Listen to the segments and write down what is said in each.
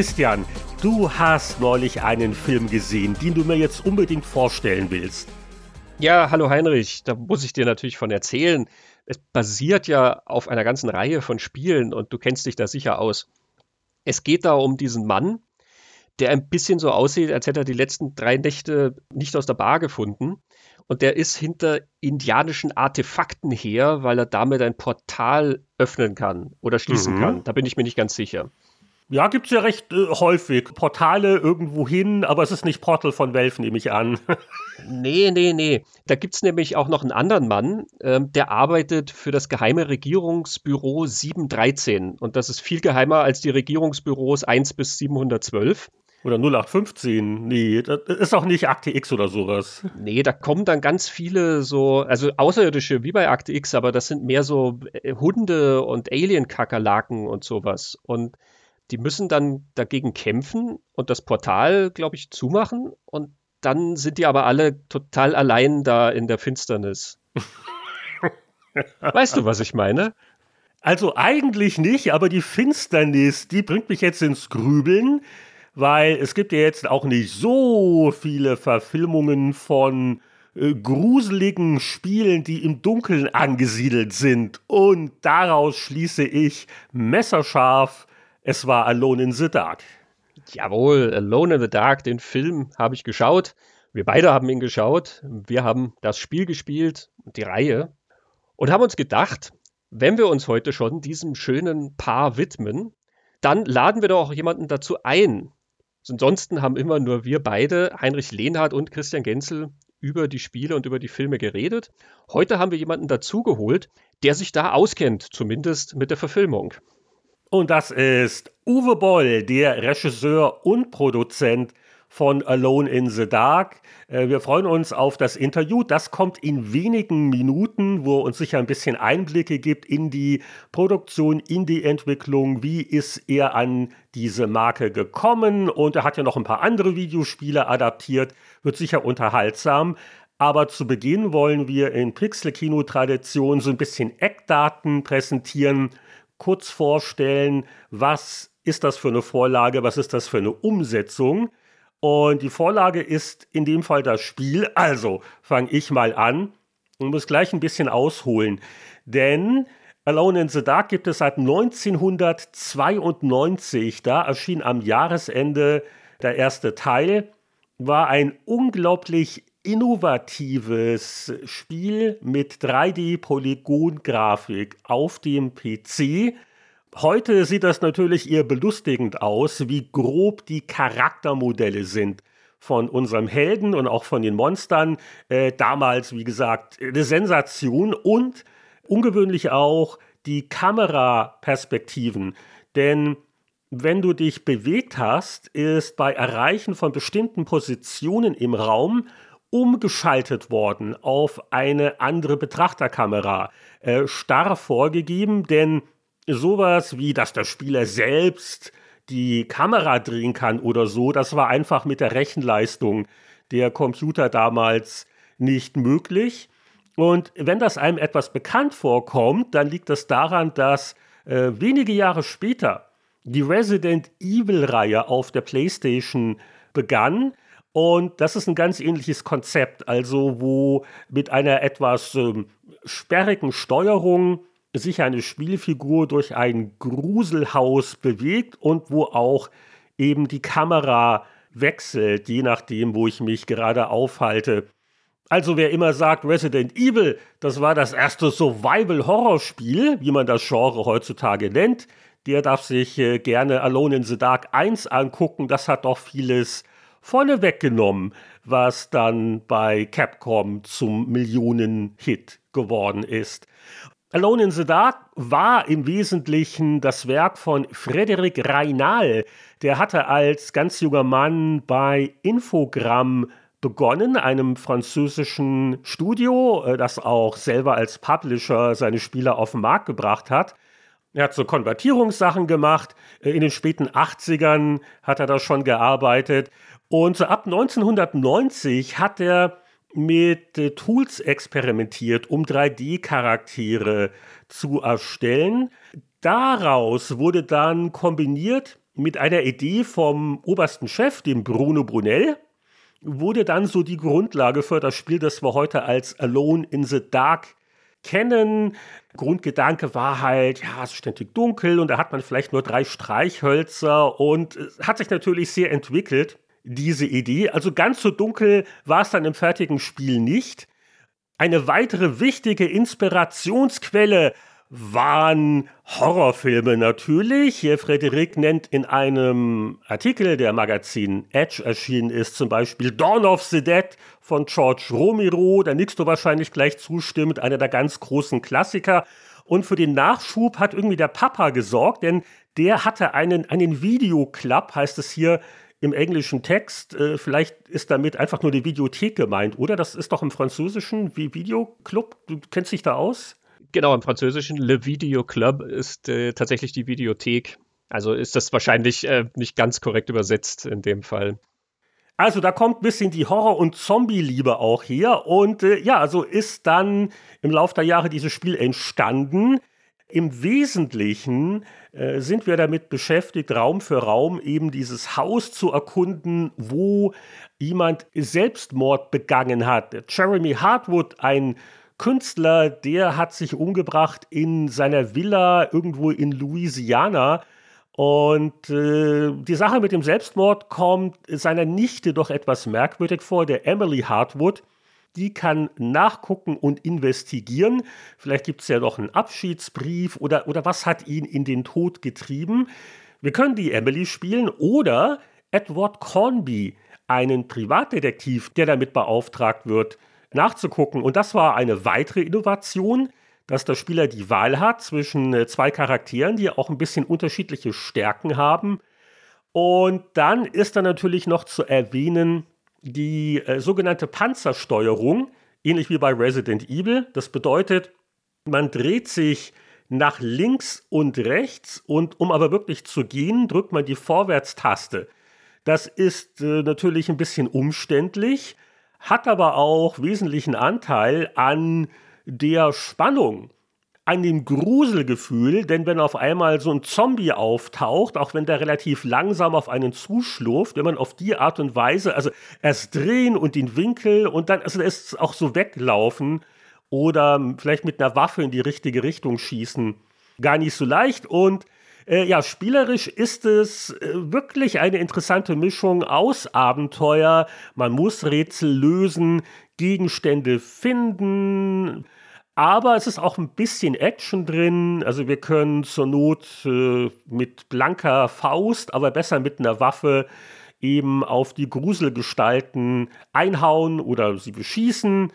Christian, du hast neulich einen Film gesehen, den du mir jetzt unbedingt vorstellen willst. Ja, hallo Heinrich, da muss ich dir natürlich von erzählen. Es basiert ja auf einer ganzen Reihe von Spielen und du kennst dich da sicher aus. Es geht da um diesen Mann, der ein bisschen so aussieht, als hätte er die letzten drei Nächte nicht aus der Bar gefunden. Und der ist hinter indianischen Artefakten her, weil er damit ein Portal öffnen kann oder schließen mhm. kann. Da bin ich mir nicht ganz sicher. Ja, gibt es ja recht äh, häufig. Portale irgendwo hin, aber es ist nicht Portal von Welf, nehme ich an. nee, nee, nee. Da gibt es nämlich auch noch einen anderen Mann, ähm, der arbeitet für das geheime Regierungsbüro 713. Und das ist viel geheimer als die Regierungsbüros 1 bis 712. Oder 0815. Nee, das ist auch nicht Akte X oder sowas. Nee, da kommen dann ganz viele so, also Außerirdische wie bei Akte X, aber das sind mehr so äh, Hunde und Alien-Kakerlaken und sowas. Und die müssen dann dagegen kämpfen und das Portal, glaube ich, zumachen. Und dann sind die aber alle total allein da in der Finsternis. weißt du, was ich meine? Also eigentlich nicht, aber die Finsternis, die bringt mich jetzt ins Grübeln, weil es gibt ja jetzt auch nicht so viele Verfilmungen von äh, gruseligen Spielen, die im Dunkeln angesiedelt sind. Und daraus schließe ich messerscharf es war Alone in the Dark. Jawohl, Alone in the Dark, den Film habe ich geschaut. Wir beide haben ihn geschaut. Wir haben das Spiel gespielt, die Reihe. Und haben uns gedacht, wenn wir uns heute schon diesem schönen Paar widmen, dann laden wir doch auch jemanden dazu ein. Ansonsten haben immer nur wir beide, Heinrich Lehnhardt und Christian Genzel, über die Spiele und über die Filme geredet. Heute haben wir jemanden dazugeholt, der sich da auskennt, zumindest mit der Verfilmung. Und das ist Uwe Boll, der Regisseur und Produzent von Alone in the Dark. Äh, wir freuen uns auf das Interview. Das kommt in wenigen Minuten, wo er uns sicher ein bisschen Einblicke gibt in die Produktion, in die Entwicklung. Wie ist er an diese Marke gekommen? Und er hat ja noch ein paar andere Videospiele adaptiert. Wird sicher unterhaltsam. Aber zu Beginn wollen wir in Pixel-Kino-Tradition so ein bisschen Eckdaten präsentieren kurz vorstellen, was ist das für eine Vorlage, was ist das für eine Umsetzung. Und die Vorlage ist in dem Fall das Spiel. Also fange ich mal an und muss gleich ein bisschen ausholen. Denn Alone in the Dark gibt es seit 1992. Da erschien am Jahresende der erste Teil. War ein unglaublich innovatives Spiel mit 3D-Polygon-Grafik auf dem PC. Heute sieht das natürlich eher belustigend aus, wie grob die Charaktermodelle sind von unserem Helden und auch von den Monstern. Äh, damals, wie gesagt, eine Sensation und ungewöhnlich auch die Kameraperspektiven. Denn wenn du dich bewegt hast, ist bei Erreichen von bestimmten Positionen im Raum umgeschaltet worden auf eine andere Betrachterkamera. Äh, starr vorgegeben, denn sowas wie, dass der Spieler selbst die Kamera drehen kann oder so, das war einfach mit der Rechenleistung der Computer damals nicht möglich. Und wenn das einem etwas bekannt vorkommt, dann liegt das daran, dass äh, wenige Jahre später die Resident Evil-Reihe auf der PlayStation begann. Und das ist ein ganz ähnliches Konzept, also wo mit einer etwas ähm, sperrigen Steuerung sich eine Spielfigur durch ein Gruselhaus bewegt und wo auch eben die Kamera wechselt, je nachdem, wo ich mich gerade aufhalte. Also wer immer sagt, Resident Evil, das war das erste Survival-Horror-Spiel, wie man das Genre heutzutage nennt, der darf sich äh, gerne Alone in the Dark 1 angucken. Das hat doch vieles vorne weggenommen, was dann bei Capcom zum Millionen-Hit geworden ist. Alone in the Dark war im Wesentlichen das Werk von Frederic Reinal. Der hatte als ganz junger Mann bei Infogramm begonnen, einem französischen Studio, äh, das auch selber als Publisher seine Spiele auf den Markt gebracht hat. Er hat so Konvertierungssachen gemacht. Äh, in den späten 80ern hat er da schon gearbeitet. Und so ab 1990 hat er mit äh, Tools experimentiert, um 3D-Charaktere zu erstellen. daraus wurde dann kombiniert mit einer Idee vom obersten Chef, dem Bruno Brunel, wurde dann so die Grundlage für das Spiel, das wir heute als Alone in the Dark kennen. Grundgedanke war halt, ja, es ist ständig dunkel und da hat man vielleicht nur drei Streichhölzer und hat sich natürlich sehr entwickelt, diese Idee. Also ganz so dunkel war es dann im fertigen Spiel nicht. Eine weitere wichtige Inspirationsquelle waren Horrorfilme natürlich. Hier Frederik nennt in einem Artikel der Magazin Edge erschienen ist zum Beispiel Dawn of the Dead von George Romero. Nickst du wahrscheinlich gleich zustimmt, einer der ganz großen Klassiker. Und für den Nachschub hat irgendwie der Papa gesorgt, denn der hatte einen, einen Videoclub, heißt es hier im englischen Text. Äh, vielleicht ist damit einfach nur die Videothek gemeint, oder? Das ist doch im Französischen wie Videoclub. Du kennst dich da aus? Genau, im Französischen Le Video Club ist äh, tatsächlich die Videothek. Also ist das wahrscheinlich äh, nicht ganz korrekt übersetzt in dem Fall. Also da kommt ein bisschen die Horror- und Zombie-Liebe auch her. Und äh, ja, also ist dann im Laufe der Jahre dieses Spiel entstanden. Im Wesentlichen äh, sind wir damit beschäftigt, Raum für Raum eben dieses Haus zu erkunden, wo jemand Selbstmord begangen hat. Jeremy Hartwood, ein Künstler, der hat sich umgebracht in seiner Villa irgendwo in Louisiana. Und äh, die Sache mit dem Selbstmord kommt seiner Nichte doch etwas merkwürdig vor, der Emily Hartwood. Die kann nachgucken und investigieren. Vielleicht gibt es ja noch einen Abschiedsbrief oder, oder was hat ihn in den Tod getrieben. Wir können die Emily spielen oder Edward Cornby, einen Privatdetektiv, der damit beauftragt wird, nachzugucken. Und das war eine weitere Innovation, dass der Spieler die Wahl hat zwischen äh, zwei Charakteren, die auch ein bisschen unterschiedliche Stärken haben. Und dann ist da natürlich noch zu erwähnen die äh, sogenannte Panzersteuerung, ähnlich wie bei Resident Evil. Das bedeutet, man dreht sich nach links und rechts und um aber wirklich zu gehen, drückt man die Vorwärtstaste. Das ist äh, natürlich ein bisschen umständlich, hat aber auch wesentlichen Anteil an der Spannung, an dem Gruselgefühl, denn wenn auf einmal so ein Zombie auftaucht, auch wenn der relativ langsam auf einen zuschlurft, wenn man auf die Art und Weise, also erst drehen und den Winkel und dann, also es auch so weglaufen oder vielleicht mit einer Waffe in die richtige Richtung schießen, gar nicht so leicht und äh, ja, spielerisch ist es äh, wirklich eine interessante Mischung aus Abenteuer. Man muss Rätsel lösen, Gegenstände finden. Aber es ist auch ein bisschen Action drin. Also wir können zur Not äh, mit blanker Faust, aber besser mit einer Waffe eben auf die Gruselgestalten einhauen oder sie beschießen.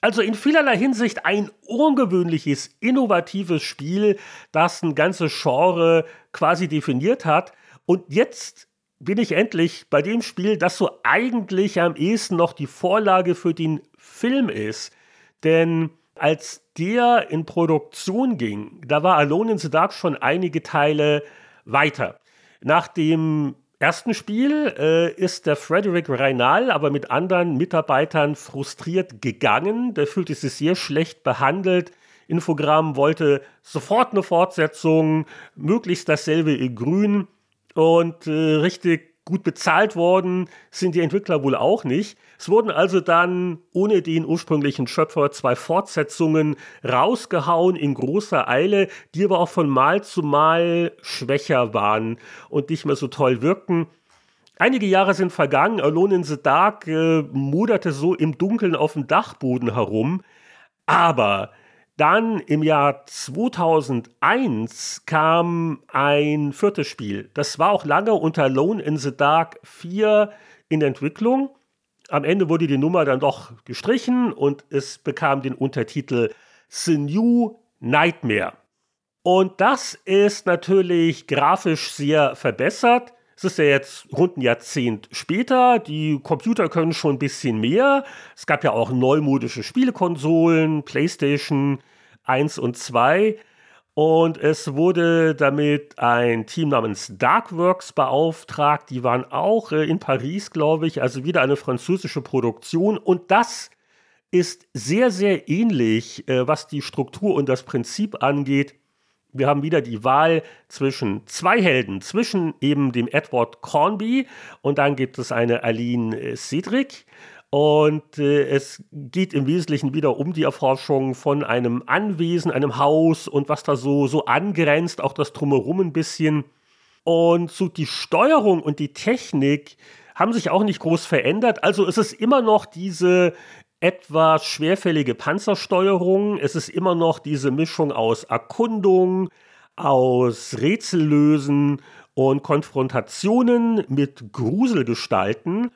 Also in vielerlei Hinsicht ein ungewöhnliches, innovatives Spiel, das ein ganzes Genre quasi definiert hat. Und jetzt bin ich endlich bei dem Spiel, das so eigentlich am ehesten noch die Vorlage für den Film ist. Denn als der in Produktion ging, da war Alone in the Dark schon einige Teile weiter. Nach dem ersten Spiel äh, ist der Frederick Reinal aber mit anderen Mitarbeitern frustriert gegangen. Der fühlte sich sehr schlecht behandelt. Infogramm wollte sofort eine Fortsetzung, möglichst dasselbe in Grün und äh, richtig gut bezahlt worden sind die Entwickler wohl auch nicht. Es wurden also dann ohne den ursprünglichen Schöpfer zwei Fortsetzungen rausgehauen in großer Eile, die aber auch von Mal zu Mal schwächer waren und nicht mehr so toll wirkten. Einige Jahre sind vergangen, Alone in the Dark äh, moderte so im Dunkeln auf dem Dachboden herum, aber dann im Jahr 2001 kam ein viertes Spiel. Das war auch lange unter Lone in the Dark 4 in Entwicklung. Am Ende wurde die Nummer dann doch gestrichen und es bekam den Untertitel The New Nightmare. Und das ist natürlich grafisch sehr verbessert. Es ist ja jetzt rund ein Jahrzehnt später. Die Computer können schon ein bisschen mehr. Es gab ja auch neumodische Spielekonsolen, PlayStation 1 und 2. Und es wurde damit ein Team namens Darkworks beauftragt. Die waren auch äh, in Paris, glaube ich. Also wieder eine französische Produktion. Und das ist sehr, sehr ähnlich, äh, was die Struktur und das Prinzip angeht, Wir haben wieder die Wahl zwischen zwei Helden, zwischen eben dem Edward Cornby und dann gibt es eine Aline äh, Cedric. Und äh, es geht im Wesentlichen wieder um die Erforschung von einem Anwesen, einem Haus und was da so, so angrenzt, auch das Drumherum ein bisschen. Und so die Steuerung und die Technik haben sich auch nicht groß verändert. Also es ist immer noch diese etwas schwerfällige Panzersteuerung. Es ist immer noch diese Mischung aus Erkundung, aus Rätsellösen und Konfrontationen mit Gruselgestalten.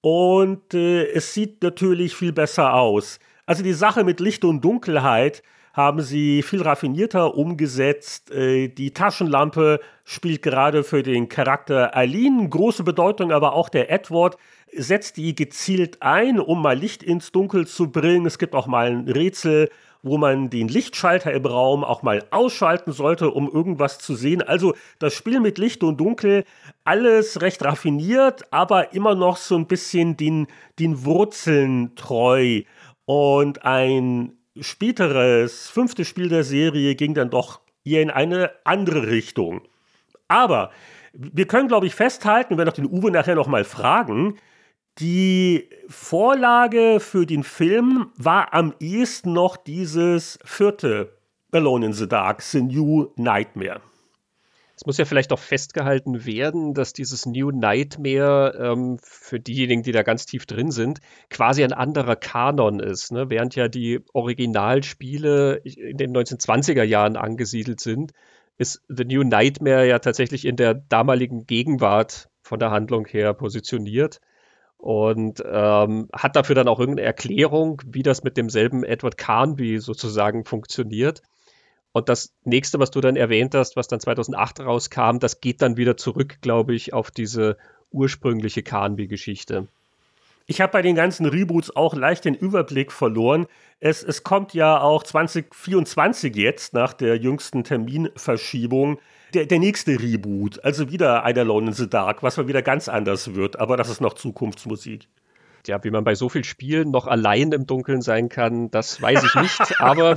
Und äh, es sieht natürlich viel besser aus. Also die Sache mit Licht und Dunkelheit haben sie viel raffinierter umgesetzt. Äh, die Taschenlampe spielt gerade für den Charakter Aline große Bedeutung, aber auch der Edward setzt die gezielt ein, um mal Licht ins Dunkel zu bringen. Es gibt auch mal ein Rätsel, wo man den Lichtschalter im Raum auch mal ausschalten sollte, um irgendwas zu sehen. Also das Spiel mit Licht und Dunkel, alles recht raffiniert, aber immer noch so ein bisschen den, den Wurzeln treu. Und ein späteres fünftes Spiel der Serie ging dann doch eher in eine andere Richtung. Aber wir können, glaube ich, festhalten, wenn auch den Uwe nachher noch mal fragen, die Vorlage für den Film war am ehesten noch dieses vierte Alone in the Dark, The New Nightmare. Es muss ja vielleicht auch festgehalten werden, dass dieses New Nightmare ähm, für diejenigen, die da ganz tief drin sind, quasi ein anderer Kanon ist. Ne? Während ja die Originalspiele in den 1920er Jahren angesiedelt sind, ist The New Nightmare ja tatsächlich in der damaligen Gegenwart von der Handlung her positioniert und ähm, hat dafür dann auch irgendeine Erklärung, wie das mit demselben Edward Carnby sozusagen funktioniert. Und das nächste, was du dann erwähnt hast, was dann 2008 rauskam, das geht dann wieder zurück, glaube ich, auf diese ursprüngliche Carnby-Geschichte. Ich habe bei den ganzen Reboots auch leicht den Überblick verloren. Es, es kommt ja auch 2024 jetzt nach der jüngsten Terminverschiebung der, der nächste Reboot. Also wieder ein Alone in the Dark, was mal wieder ganz anders wird. Aber das ist noch Zukunftsmusik ja, wie man bei so vielen Spielen noch allein im Dunkeln sein kann, das weiß ich nicht, aber.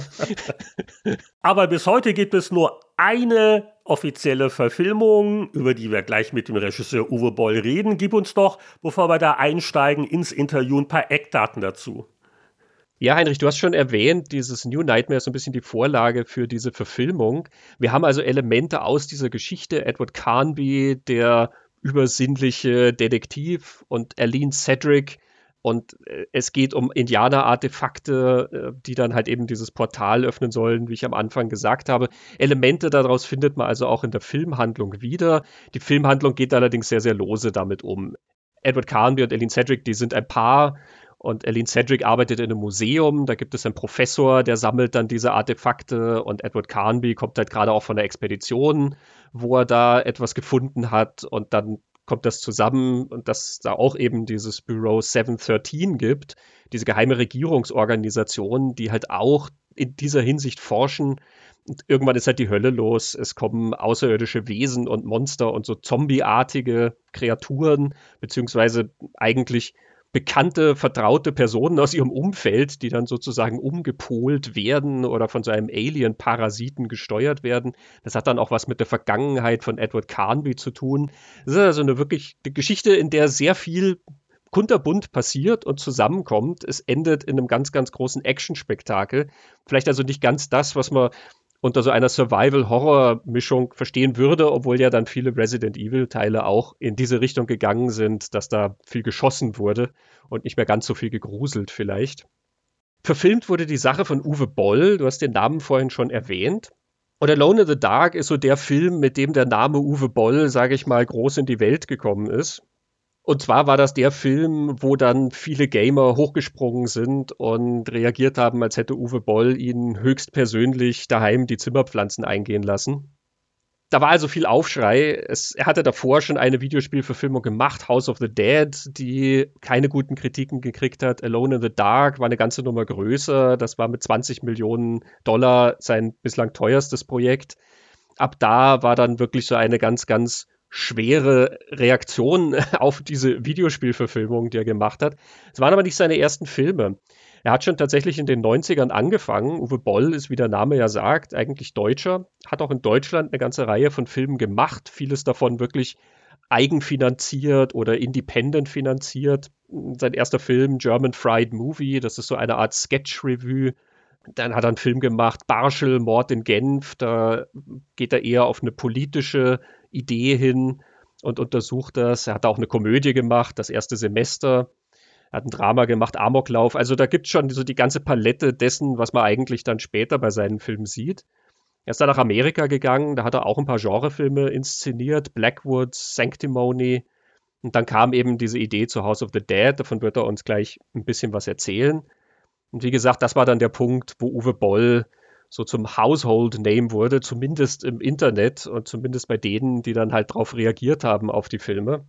aber bis heute gibt es nur eine offizielle Verfilmung, über die wir gleich mit dem Regisseur Uwe Boll reden. Gib uns doch, bevor wir da einsteigen, ins Interview ein paar Eckdaten dazu. Ja, Heinrich, du hast schon erwähnt, dieses New Nightmare ist so ein bisschen die Vorlage für diese Verfilmung. Wir haben also Elemente aus dieser Geschichte. Edward Carnby, der übersinnliche Detektiv und Aline Cedric, und äh, es geht um Indianer-Artefakte, äh, die dann halt eben dieses Portal öffnen sollen, wie ich am Anfang gesagt habe. Elemente daraus findet man also auch in der Filmhandlung wieder. Die Filmhandlung geht allerdings sehr, sehr lose damit um. Edward Carnby und Eileen Cedric, die sind ein Paar. Und Eileen Cedric arbeitet in einem Museum, da gibt es einen Professor, der sammelt dann diese Artefakte und Edward Carnby kommt halt gerade auch von der Expedition, wo er da etwas gefunden hat und dann kommt das zusammen und dass da auch eben dieses Bureau 713 gibt, diese geheime Regierungsorganisation, die halt auch in dieser Hinsicht forschen. Und irgendwann ist halt die Hölle los. Es kommen außerirdische Wesen und Monster und so zombieartige Kreaturen, beziehungsweise eigentlich bekannte, vertraute Personen aus ihrem Umfeld, die dann sozusagen umgepolt werden oder von so einem Alien-Parasiten gesteuert werden. Das hat dann auch was mit der Vergangenheit von Edward Carnby zu tun. Das ist also eine wirklich eine Geschichte, in der sehr viel kunterbunt passiert und zusammenkommt. Es endet in einem ganz, ganz großen Action-Spektakel. Vielleicht also nicht ganz das, was man unter so einer Survival-Horror-Mischung verstehen würde, obwohl ja dann viele Resident Evil-Teile auch in diese Richtung gegangen sind, dass da viel geschossen wurde und nicht mehr ganz so viel gegruselt vielleicht. Verfilmt wurde die Sache von Uwe Boll, du hast den Namen vorhin schon erwähnt. Und Alone in the Dark ist so der Film, mit dem der Name Uwe Boll, sage ich mal, groß in die Welt gekommen ist. Und zwar war das der Film, wo dann viele Gamer hochgesprungen sind und reagiert haben, als hätte Uwe Boll ihnen höchstpersönlich daheim die Zimmerpflanzen eingehen lassen. Da war also viel Aufschrei. Es, er hatte davor schon eine Videospielverfilmung gemacht, House of the Dead, die keine guten Kritiken gekriegt hat. Alone in the Dark war eine ganze Nummer größer. Das war mit 20 Millionen Dollar sein bislang teuerstes Projekt. Ab da war dann wirklich so eine ganz, ganz schwere Reaktion auf diese Videospielverfilmung, die er gemacht hat. Es waren aber nicht seine ersten Filme. Er hat schon tatsächlich in den 90ern angefangen. Uwe Boll ist, wie der Name ja sagt, eigentlich Deutscher, hat auch in Deutschland eine ganze Reihe von Filmen gemacht, vieles davon wirklich eigenfinanziert oder independent finanziert. Sein erster Film, German Fried Movie, das ist so eine Art Sketch-Revue. Dann hat er einen Film gemacht, Barschel, Mord in Genf. Da geht er eher auf eine politische Idee hin und untersucht das. Er hat auch eine Komödie gemacht, das erste Semester. Er hat ein Drama gemacht, Amoklauf. Also da gibt es schon so die ganze Palette dessen, was man eigentlich dann später bei seinen Filmen sieht. Er ist dann nach Amerika gegangen, da hat er auch ein paar Genrefilme inszeniert, Blackwoods, Sanctimony. Und dann kam eben diese Idee zu House of the Dead, davon wird er uns gleich ein bisschen was erzählen. Und wie gesagt, das war dann der Punkt, wo Uwe Boll so zum Household Name wurde, zumindest im Internet und zumindest bei denen, die dann halt darauf reagiert haben auf die Filme.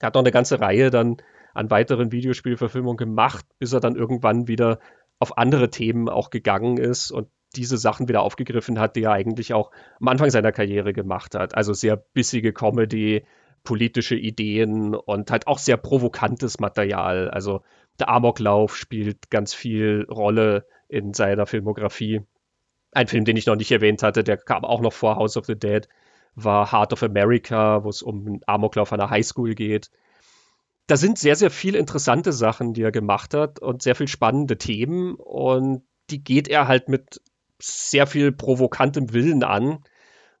Er hat noch eine ganze Reihe dann an weiteren Videospielverfilmungen gemacht, bis er dann irgendwann wieder auf andere Themen auch gegangen ist und diese Sachen wieder aufgegriffen hat, die er eigentlich auch am Anfang seiner Karriere gemacht hat. Also sehr bissige Comedy, politische Ideen und halt auch sehr provokantes Material. Also der Amoklauf spielt ganz viel Rolle in seiner Filmografie. Ein Film, den ich noch nicht erwähnt hatte, der kam auch noch vor House of the Dead, war Heart of America, wo es um einen Amoklauf der Highschool geht. Da sind sehr, sehr viele interessante Sachen, die er gemacht hat und sehr viel spannende Themen und die geht er halt mit sehr viel provokantem Willen an,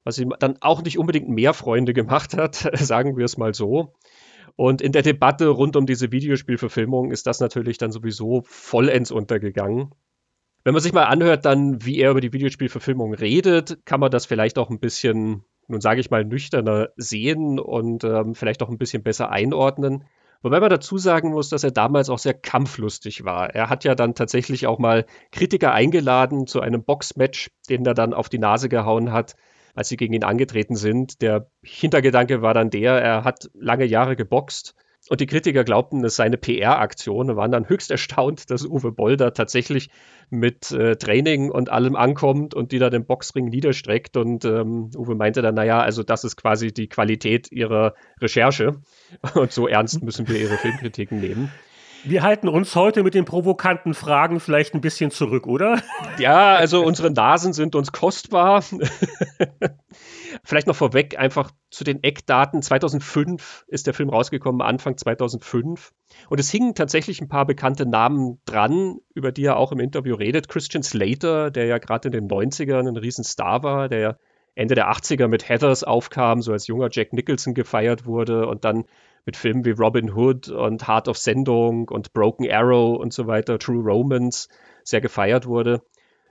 was ihm dann auch nicht unbedingt mehr Freunde gemacht hat, sagen wir es mal so. Und in der Debatte rund um diese Videospielverfilmung ist das natürlich dann sowieso vollends untergegangen. Wenn man sich mal anhört, dann, wie er über die Videospielverfilmung redet, kann man das vielleicht auch ein bisschen, nun sage ich mal, nüchterner sehen und ähm, vielleicht auch ein bisschen besser einordnen. Wobei man dazu sagen muss, dass er damals auch sehr kampflustig war. Er hat ja dann tatsächlich auch mal Kritiker eingeladen zu einem Boxmatch, den er dann auf die Nase gehauen hat, als sie gegen ihn angetreten sind. Der Hintergedanke war dann der, er hat lange Jahre geboxt und die Kritiker glaubten, es sei eine PR-Aktion und waren dann höchst erstaunt, dass Uwe Bolder tatsächlich mit äh, Training und allem ankommt und die da den Boxring niederstreckt. Und ähm, Uwe meinte dann, naja, also das ist quasi die Qualität ihrer Recherche. Und so ernst müssen wir ihre Filmkritiken nehmen. Wir halten uns heute mit den provokanten Fragen vielleicht ein bisschen zurück, oder? Ja, also unsere Nasen sind uns kostbar. Vielleicht noch vorweg einfach zu den Eckdaten. 2005 ist der Film rausgekommen, Anfang 2005. Und es hingen tatsächlich ein paar bekannte Namen dran, über die er auch im Interview redet. Christian Slater, der ja gerade in den 90ern ein Riesenstar war, der Ende der 80er mit Heathers aufkam, so als junger Jack Nicholson gefeiert wurde und dann mit Filmen wie Robin Hood und Heart of Sendung und Broken Arrow und so weiter, True Romance, sehr gefeiert wurde.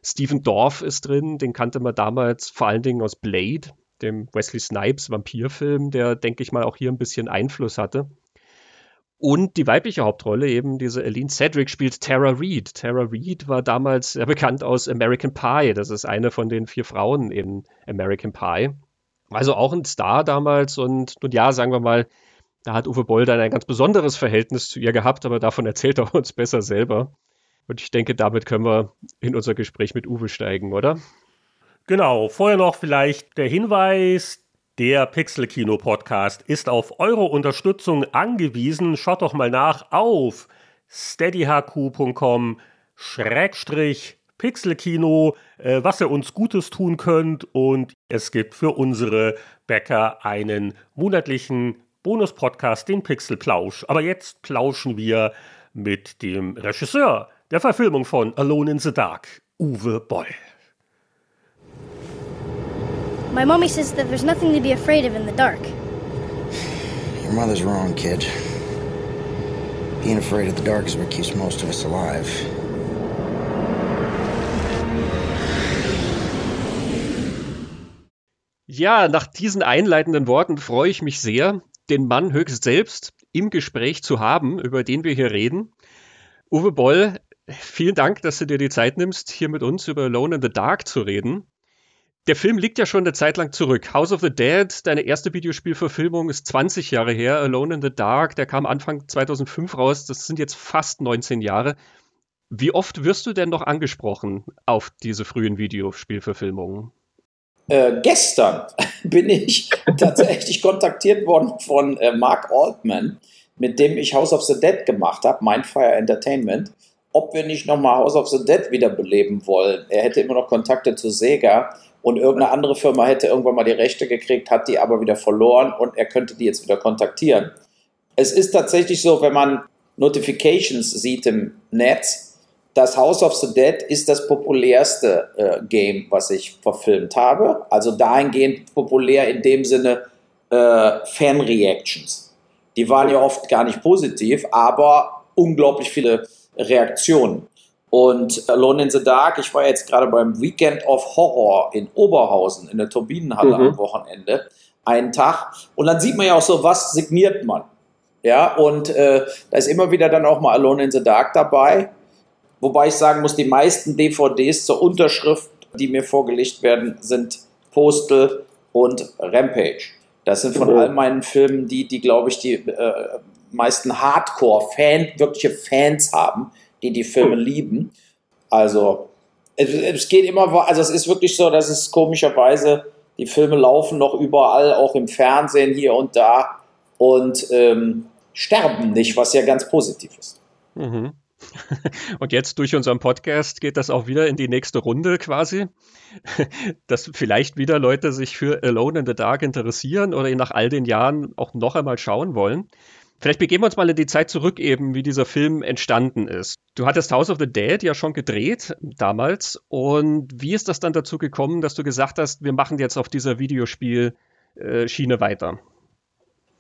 Stephen Dorff ist drin, den kannte man damals vor allen Dingen aus Blade, dem Wesley Snipes Vampirfilm, der, denke ich mal, auch hier ein bisschen Einfluss hatte. Und die weibliche Hauptrolle, eben diese Aline Cedric, spielt Tara Reid. Tara Reid war damals sehr bekannt aus American Pie. Das ist eine von den vier Frauen in American Pie. Also auch ein Star damals und, und ja, sagen wir mal, da hat Uwe Boll dann ein ganz besonderes Verhältnis zu ihr gehabt, aber davon erzählt er uns besser selber. Und ich denke, damit können wir in unser Gespräch mit Uwe steigen, oder? Genau, vorher noch vielleicht der Hinweis, der Pixel Kino Podcast ist auf eure Unterstützung angewiesen. Schaut doch mal nach auf steadyhq.com Schrägstrich Pixelkino, äh, was ihr uns Gutes tun könnt. Und es gibt für unsere Bäcker einen monatlichen Bonus-Podcast, den Pixelplausch. Aber jetzt plauschen wir mit dem Regisseur der Verfilmung von Alone in the Dark, Uwe Boll. My mommy says that there's nothing to be afraid of in the dark. Your mother's wrong, kid. Being afraid of the dark is what keeps most of us alive. Ja, nach diesen einleitenden Worten freue ich mich sehr, den Mann höchst selbst im Gespräch zu haben, über den wir hier reden. Uwe Boll, vielen Dank, dass du dir die Zeit nimmst, hier mit uns über Alone in the Dark zu reden. Der Film liegt ja schon eine Zeit lang zurück. House of the Dead, deine erste Videospielverfilmung, ist 20 Jahre her. Alone in the Dark, der kam Anfang 2005 raus. Das sind jetzt fast 19 Jahre. Wie oft wirst du denn noch angesprochen auf diese frühen Videospielverfilmungen? Äh, gestern bin ich tatsächlich kontaktiert worden von äh, Mark Altman, mit dem ich House of the Dead gemacht habe, Mindfire Entertainment. ob wir nicht nochmal House of the Dead wiederbeleben wollen. Er hätte immer noch Kontakte zu Sega und irgendeine andere Firma hätte irgendwann mal die Rechte gekriegt, hat die aber wieder verloren und er könnte die jetzt wieder kontaktieren. Es ist tatsächlich so, wenn man Notifications sieht im Netz, das House of the Dead ist das populärste äh, Game, was ich verfilmt habe. Also dahingehend populär in dem Sinne äh, Fan-Reactions. Die waren ja oft gar nicht positiv, aber unglaublich viele Reaktionen. Und Alone in the Dark, ich war jetzt gerade beim Weekend of Horror in Oberhausen in der Turbinenhalle mhm. am Wochenende, einen Tag. Und dann sieht man ja auch so, was signiert man. Ja, und äh, da ist immer wieder dann auch mal Alone in the Dark dabei. Wobei ich sagen muss, die meisten DVDs zur Unterschrift, die mir vorgelegt werden, sind Postal und Rampage. Das sind von mhm. all meinen Filmen die, die glaube ich, die äh, meisten Hardcore-Fan, wirkliche Fans haben, die die Filme mhm. lieben. Also, es, es geht immer, also es ist wirklich so, dass es komischerweise, die Filme laufen noch überall, auch im Fernsehen hier und da und ähm, sterben nicht, was ja ganz positiv ist. Mhm. Und jetzt durch unseren Podcast geht das auch wieder in die nächste Runde quasi, dass vielleicht wieder Leute sich für Alone in the Dark interessieren oder ihn nach all den Jahren auch noch einmal schauen wollen. Vielleicht begeben wir uns mal in die Zeit zurück eben, wie dieser Film entstanden ist. Du hattest House of the Dead ja schon gedreht damals und wie ist das dann dazu gekommen, dass du gesagt hast, wir machen jetzt auf dieser Videospielschiene weiter?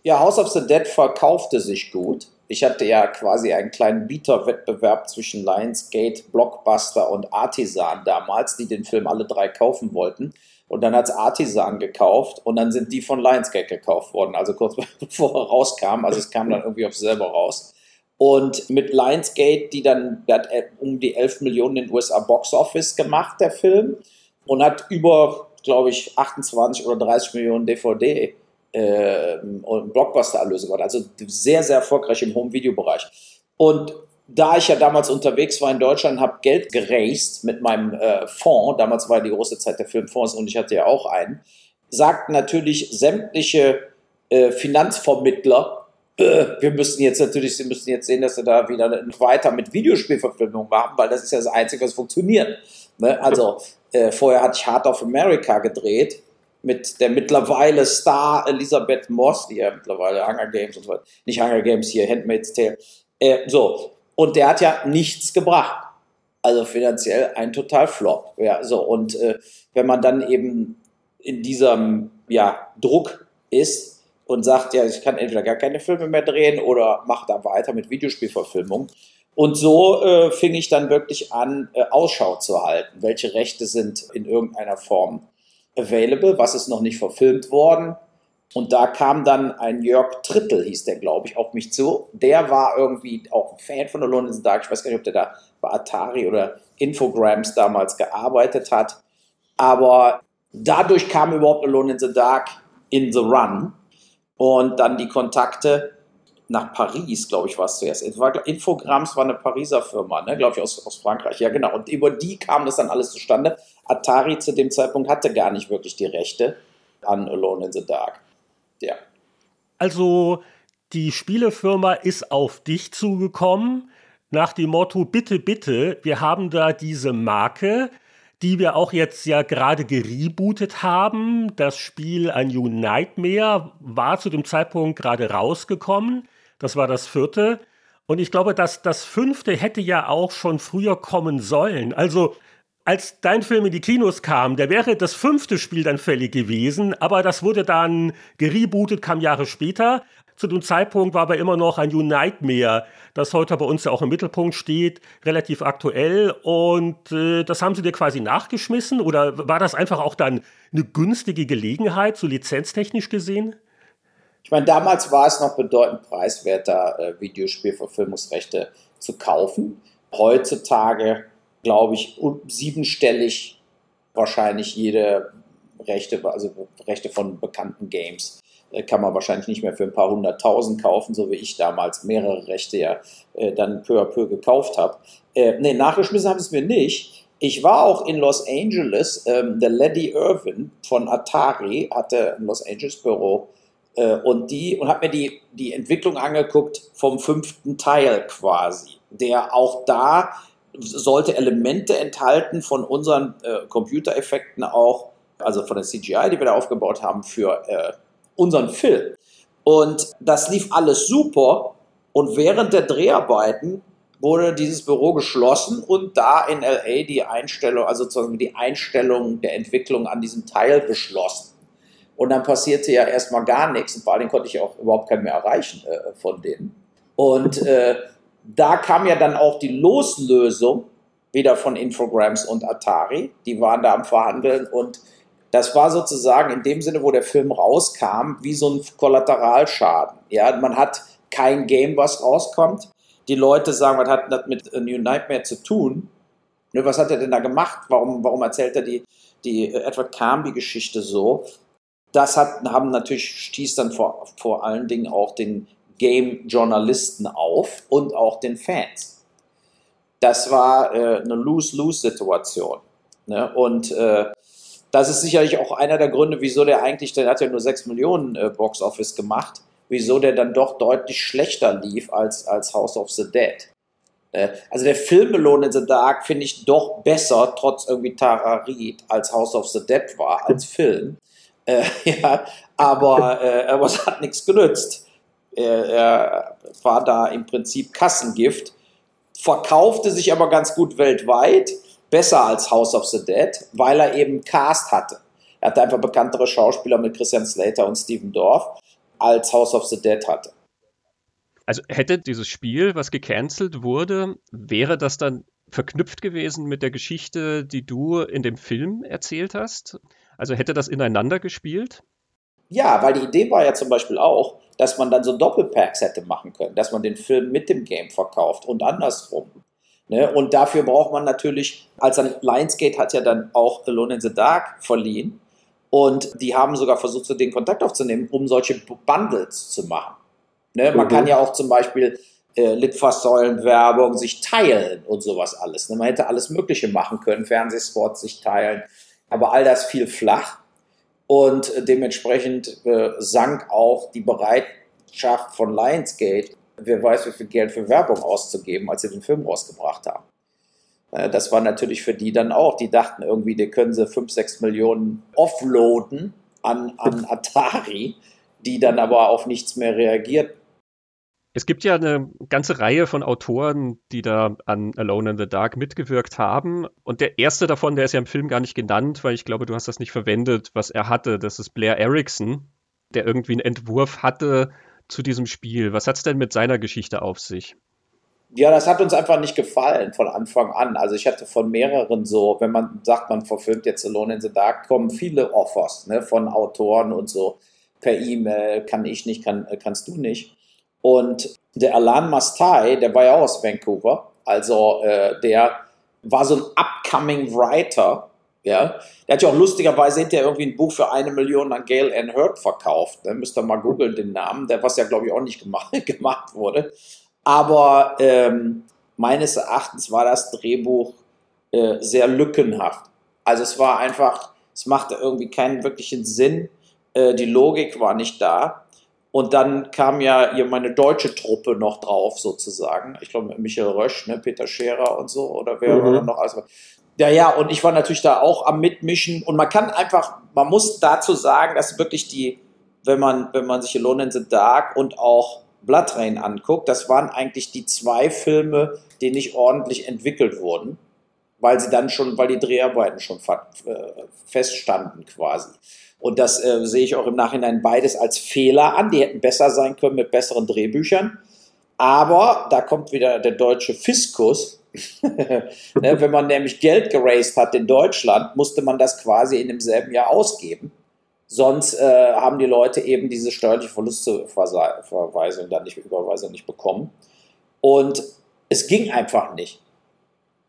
Ja, House of the Dead verkaufte sich gut ich hatte ja quasi einen kleinen Bieterwettbewerb zwischen Lionsgate, Blockbuster und Artisan damals, die den Film alle drei kaufen wollten. Und dann hat es Artisan gekauft und dann sind die von Lionsgate gekauft worden, also kurz bevor er rauskam. Also es kam dann irgendwie auf selber raus. Und mit Lionsgate, die dann, der hat um die 11 Millionen in den USA Box Office gemacht, der Film, und hat über, glaube ich, 28 oder 30 Millionen DVD äh, Blockbuster-Erlöse war. Also sehr, sehr erfolgreich im Home-Video-Bereich. Und da ich ja damals unterwegs war in Deutschland, habe Geld geraced mit meinem äh, Fonds, damals war ja die große Zeit der Filmfonds und ich hatte ja auch einen, sagten natürlich sämtliche äh, Finanzvermittler, äh, wir müssen jetzt natürlich, sie müssen jetzt sehen, dass sie da wieder weiter mit Videospielverfilmungen machen, weil das ist ja das Einzige, was funktioniert. Ne? Also äh, vorher hatte ich Heart of America gedreht, mit der mittlerweile Star Elisabeth Moss, die ja mittlerweile Hunger Games und so weiter, nicht Hunger Games hier, Handmaid's Tale, äh, so. Und der hat ja nichts gebracht. Also finanziell ein total Flop. Ja, so. Und äh, wenn man dann eben in diesem ja, Druck ist und sagt, ja, ich kann entweder gar keine Filme mehr drehen oder mache da weiter mit Videospielverfilmung. Und so äh, fing ich dann wirklich an, äh, Ausschau zu halten. Welche Rechte sind in irgendeiner Form available, was ist noch nicht verfilmt worden. Und da kam dann ein Jörg Trittel, hieß der, glaube ich, auf mich zu. Der war irgendwie auch ein Fan von Alone in the Dark. Ich weiß gar nicht, ob der da bei Atari oder Infograms damals gearbeitet hat. Aber dadurch kam überhaupt Alone in the Dark in the Run. Und dann die Kontakte nach Paris, glaube ich, war es zuerst. Infograms war eine Pariser Firma, ne, glaube ich, aus, aus Frankreich. Ja, genau. Und über die kam das dann alles zustande. Atari zu dem Zeitpunkt hatte gar nicht wirklich die Rechte an Alone in the Dark. Ja. Also, die Spielefirma ist auf dich zugekommen nach dem Motto: Bitte, bitte, wir haben da diese Marke die wir auch jetzt ja gerade gerebootet haben. Das Spiel A New Nightmare war zu dem Zeitpunkt gerade rausgekommen. Das war das vierte. Und ich glaube, dass das fünfte hätte ja auch schon früher kommen sollen. Also als dein Film in die Kinos kam, da wäre das fünfte Spiel dann fällig gewesen, aber das wurde dann gerebootet, kam Jahre später. Zu dem Zeitpunkt war aber immer noch ein New Nightmare, das heute bei uns ja auch im Mittelpunkt steht, relativ aktuell. Und äh, das haben sie dir quasi nachgeschmissen? Oder war das einfach auch dann eine günstige Gelegenheit, so lizenztechnisch gesehen? Ich meine, damals war es noch bedeutend preiswerter, äh, Videospielverfilmungsrechte zu kaufen. Heutzutage, glaube ich, siebenstellig wahrscheinlich jede Rechte, also Rechte von bekannten Games äh, kann man wahrscheinlich nicht mehr für ein paar hunderttausend kaufen, so wie ich damals mehrere Rechte ja äh, dann peu à peu gekauft habe. Äh, nee, nachgeschmissen haben sie es mir nicht. Ich war auch in Los Angeles. Ähm, der Lady Irvin von Atari hatte ein Los Angeles Büro äh, und die und hat mir die, die Entwicklung angeguckt vom fünften Teil quasi. der auch da sollte Elemente enthalten von unseren äh, Computereffekten auch, also von der CGI, die wir da aufgebaut haben für äh, unseren Film. Und das lief alles super. Und während der Dreharbeiten wurde dieses Büro geschlossen und da in LA die Einstellung, also sozusagen die Einstellung der Entwicklung an diesem Teil beschlossen. Und dann passierte ja erstmal gar nichts und vor allem konnte ich auch überhaupt keinen mehr erreichen äh, von denen. Und äh, da kam ja dann auch die Loslösung wieder von Infogrames und Atari. Die waren da am Verhandeln und das war sozusagen in dem Sinne, wo der Film rauskam, wie so ein Kollateralschaden. Ja, man hat kein Game, was rauskommt. Die Leute sagen, was hat das mit A New Nightmare zu tun? Ne, was hat er denn da gemacht? Warum, warum erzählt er die, die Edward Carnby-Geschichte so? Das hat, haben natürlich stieß dann vor, vor allen Dingen auch den Game-Journalisten auf und auch den Fans. Das war äh, eine Lose-Lose-Situation. Ne? Und äh, das ist sicherlich auch einer der Gründe, wieso der eigentlich, der hat ja nur 6 Millionen äh, Box Office gemacht, wieso der dann doch deutlich schlechter lief als, als House of the Dead. Äh, also der Film Alone in the Dark finde ich doch besser, trotz irgendwie Tararit, als House of the Dead war, als Film. Äh, ja, aber, äh, aber es hat nichts genützt. Er, er war da im Prinzip Kassengift, verkaufte sich aber ganz gut weltweit besser als House of the Dead, weil er eben Cast hatte. Er hatte einfach bekanntere Schauspieler mit Christian Slater und Steven Dorff, als House of the Dead hatte. Also hätte dieses Spiel, was gecancelt wurde, wäre das dann verknüpft gewesen mit der Geschichte, die du in dem Film erzählt hast? Also hätte das ineinander gespielt? Ja, weil die Idee war ja zum Beispiel auch, dass man dann so Doppelpacks hätte machen können, dass man den Film mit dem Game verkauft und andersrum. Ne? Und dafür braucht man natürlich, als Lionsgate hat ja dann auch Alone in the Dark verliehen. Und die haben sogar versucht, so den Kontakt aufzunehmen, um solche Bundles zu machen. Ne? Man mhm. kann ja auch zum Beispiel äh, Litfaßsäulenwerbung sich teilen und sowas alles. Ne? Man hätte alles Mögliche machen können, Fernsehsports sich teilen. Aber all das fiel flach. Und dementsprechend äh, sank auch die Bereitschaft von Lionsgate, wer weiß, wie viel Geld für Werbung auszugeben, als sie den Film rausgebracht haben. Äh, das war natürlich für die dann auch. Die dachten irgendwie, die können sie 5, 6 Millionen offloaden an, an Atari, die dann aber auf nichts mehr reagiert. Es gibt ja eine ganze Reihe von Autoren, die da an Alone in the Dark mitgewirkt haben. Und der erste davon, der ist ja im Film gar nicht genannt, weil ich glaube, du hast das nicht verwendet, was er hatte. Das ist Blair Erickson, der irgendwie einen Entwurf hatte zu diesem Spiel. Was hat es denn mit seiner Geschichte auf sich? Ja, das hat uns einfach nicht gefallen von Anfang an. Also ich hatte von mehreren so, wenn man sagt, man verfilmt jetzt Alone in the Dark, kommen viele Offers ne, von Autoren und so per E-Mail, kann ich nicht, kann, kannst du nicht. Und der Alan Mastai, der war ja auch aus Vancouver, also äh, der war so ein upcoming Writer, ja. Der hat ja auch lustigerweise hinterher irgendwie ein Buch für eine Million an Gail Ann Hurd verkauft. Ne? müsst ihr mal googeln den Namen, der was ja glaube ich auch nicht gemacht, gemacht wurde. Aber ähm, meines Erachtens war das Drehbuch äh, sehr lückenhaft. Also es war einfach, es machte irgendwie keinen wirklichen Sinn. Äh, die Logik war nicht da. Und dann kam ja hier meine deutsche Truppe noch drauf, sozusagen. Ich glaube, Michael Rösch, ne, Peter Scherer und so, oder wer mhm. noch alles. Ja, ja, und ich war natürlich da auch am Mitmischen. Und man kann einfach, man muss dazu sagen, dass wirklich die, wenn man, wenn man sich Alone in the Dark und auch Blood Rain anguckt, das waren eigentlich die zwei Filme, die nicht ordentlich entwickelt wurden, weil sie dann schon, weil die Dreharbeiten schon äh, feststanden quasi. Und das äh, sehe ich auch im Nachhinein beides als Fehler an. Die hätten besser sein können mit besseren Drehbüchern. Aber da kommt wieder der deutsche Fiskus. ne, wenn man nämlich Geld geraced hat in Deutschland, musste man das quasi in demselben Jahr ausgeben. Sonst äh, haben die Leute eben diese steuerliche Verlustverweisung dann nicht, Überweisung nicht bekommen. Und es ging einfach nicht.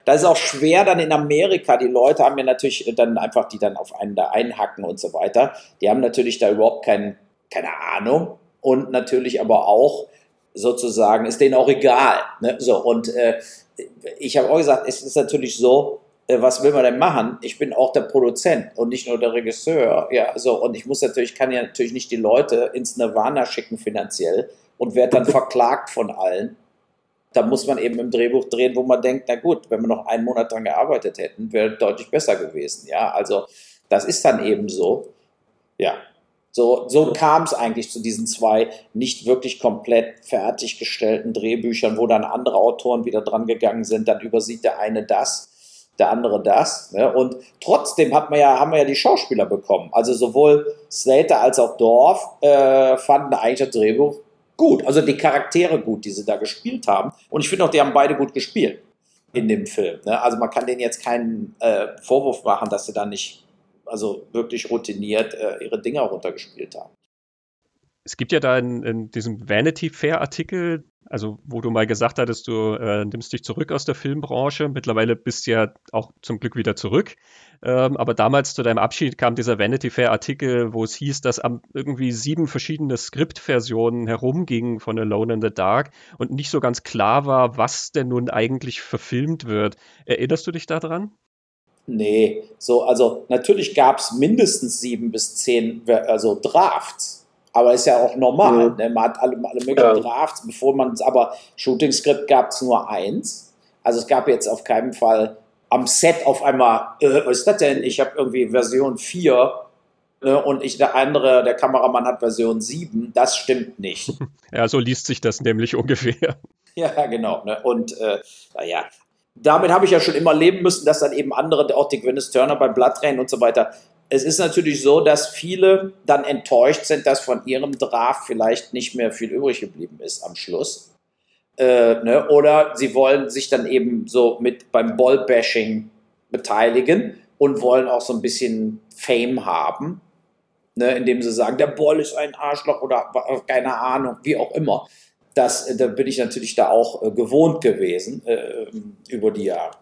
Das ist auch schwer dann in Amerika. Die Leute haben ja natürlich dann einfach, die dann auf einen da einhacken und so weiter. Die haben natürlich da überhaupt kein, keine Ahnung. Und natürlich aber auch sozusagen, ist denen auch egal. Ne? So, und äh, ich habe auch gesagt, es ist natürlich so, äh, was will man denn machen? Ich bin auch der Produzent und nicht nur der Regisseur. Ja, so, und ich muss natürlich, kann ja natürlich nicht die Leute ins Nirvana schicken finanziell und werde dann verklagt von allen. Da muss man eben im Drehbuch drehen, wo man denkt, na gut, wenn wir noch einen Monat dran gearbeitet hätten, wäre deutlich besser gewesen. Ja, also das ist dann eben so. Ja, so, so kam es eigentlich zu diesen zwei nicht wirklich komplett fertiggestellten Drehbüchern, wo dann andere Autoren wieder dran gegangen sind. Dann übersieht der eine das, der andere das. Ne? Und trotzdem hat man ja, haben wir ja die Schauspieler bekommen. Also sowohl Slater als auch Dorf äh, fanden eigentlich das Drehbuch gut. Also die Charaktere gut, die sie da gespielt haben. Und ich finde auch, die haben beide gut gespielt in dem Film. Ne? Also man kann denen jetzt keinen äh, Vorwurf machen, dass sie da nicht also wirklich routiniert äh, ihre Dinger runtergespielt haben. Es gibt ja da in, in diesem Vanity Fair Artikel, also wo du mal gesagt hattest, du äh, nimmst dich zurück aus der Filmbranche. Mittlerweile bist du ja auch zum Glück wieder zurück. Ähm, aber damals zu deinem Abschied kam dieser Vanity Fair Artikel, wo es hieß, dass am, irgendwie sieben verschiedene Skriptversionen herumgingen von Alone in the Dark und nicht so ganz klar war, was denn nun eigentlich verfilmt wird. Erinnerst du dich daran? Nee, so, also natürlich gab es mindestens sieben bis zehn also Drafts. Aber ist ja auch normal. Mhm. Ne? Man hat alle, alle möglichen ja. Drafts, bevor man es, aber Shooting Script gab es nur eins. Also es gab jetzt auf keinen Fall am Set auf einmal, äh, was ist das denn? Ich habe irgendwie Version 4 ne? und ich, der andere, der Kameramann hat Version 7. Das stimmt nicht. Ja, so liest sich das nämlich ungefähr. Ja, genau. Ne? Und äh, naja, damit habe ich ja schon immer leben müssen, dass dann eben andere, auch die Gwyneth Turner bei Blood Rain und so weiter. Es ist natürlich so, dass viele dann enttäuscht sind, dass von ihrem Draft vielleicht nicht mehr viel übrig geblieben ist am Schluss. Äh, ne? Oder sie wollen sich dann eben so mit beim Ball-Bashing beteiligen und wollen auch so ein bisschen Fame haben, ne? indem sie sagen, der Ball ist ein Arschloch oder keine Ahnung, wie auch immer das, äh, da bin ich natürlich da auch äh, gewohnt gewesen äh, über die Jahre.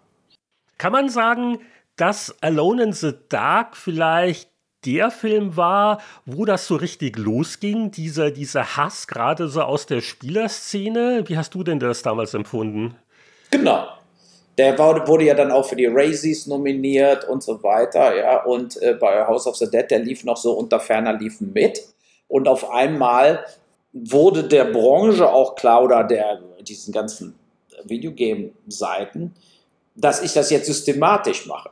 Kann man sagen, dass Alone in the Dark vielleicht der Film war, wo das so richtig losging, dieser, dieser Hass gerade so aus der Spielerszene? Wie hast du denn das damals empfunden? Genau. Der wurde ja dann auch für die Razies nominiert und so weiter, ja. Und äh, bei House of the Dead, der lief noch so unter ferner liefen mit. Und auf einmal wurde der Branche auch klar oder der, diesen ganzen Videogame-Seiten, dass ich das jetzt systematisch mache.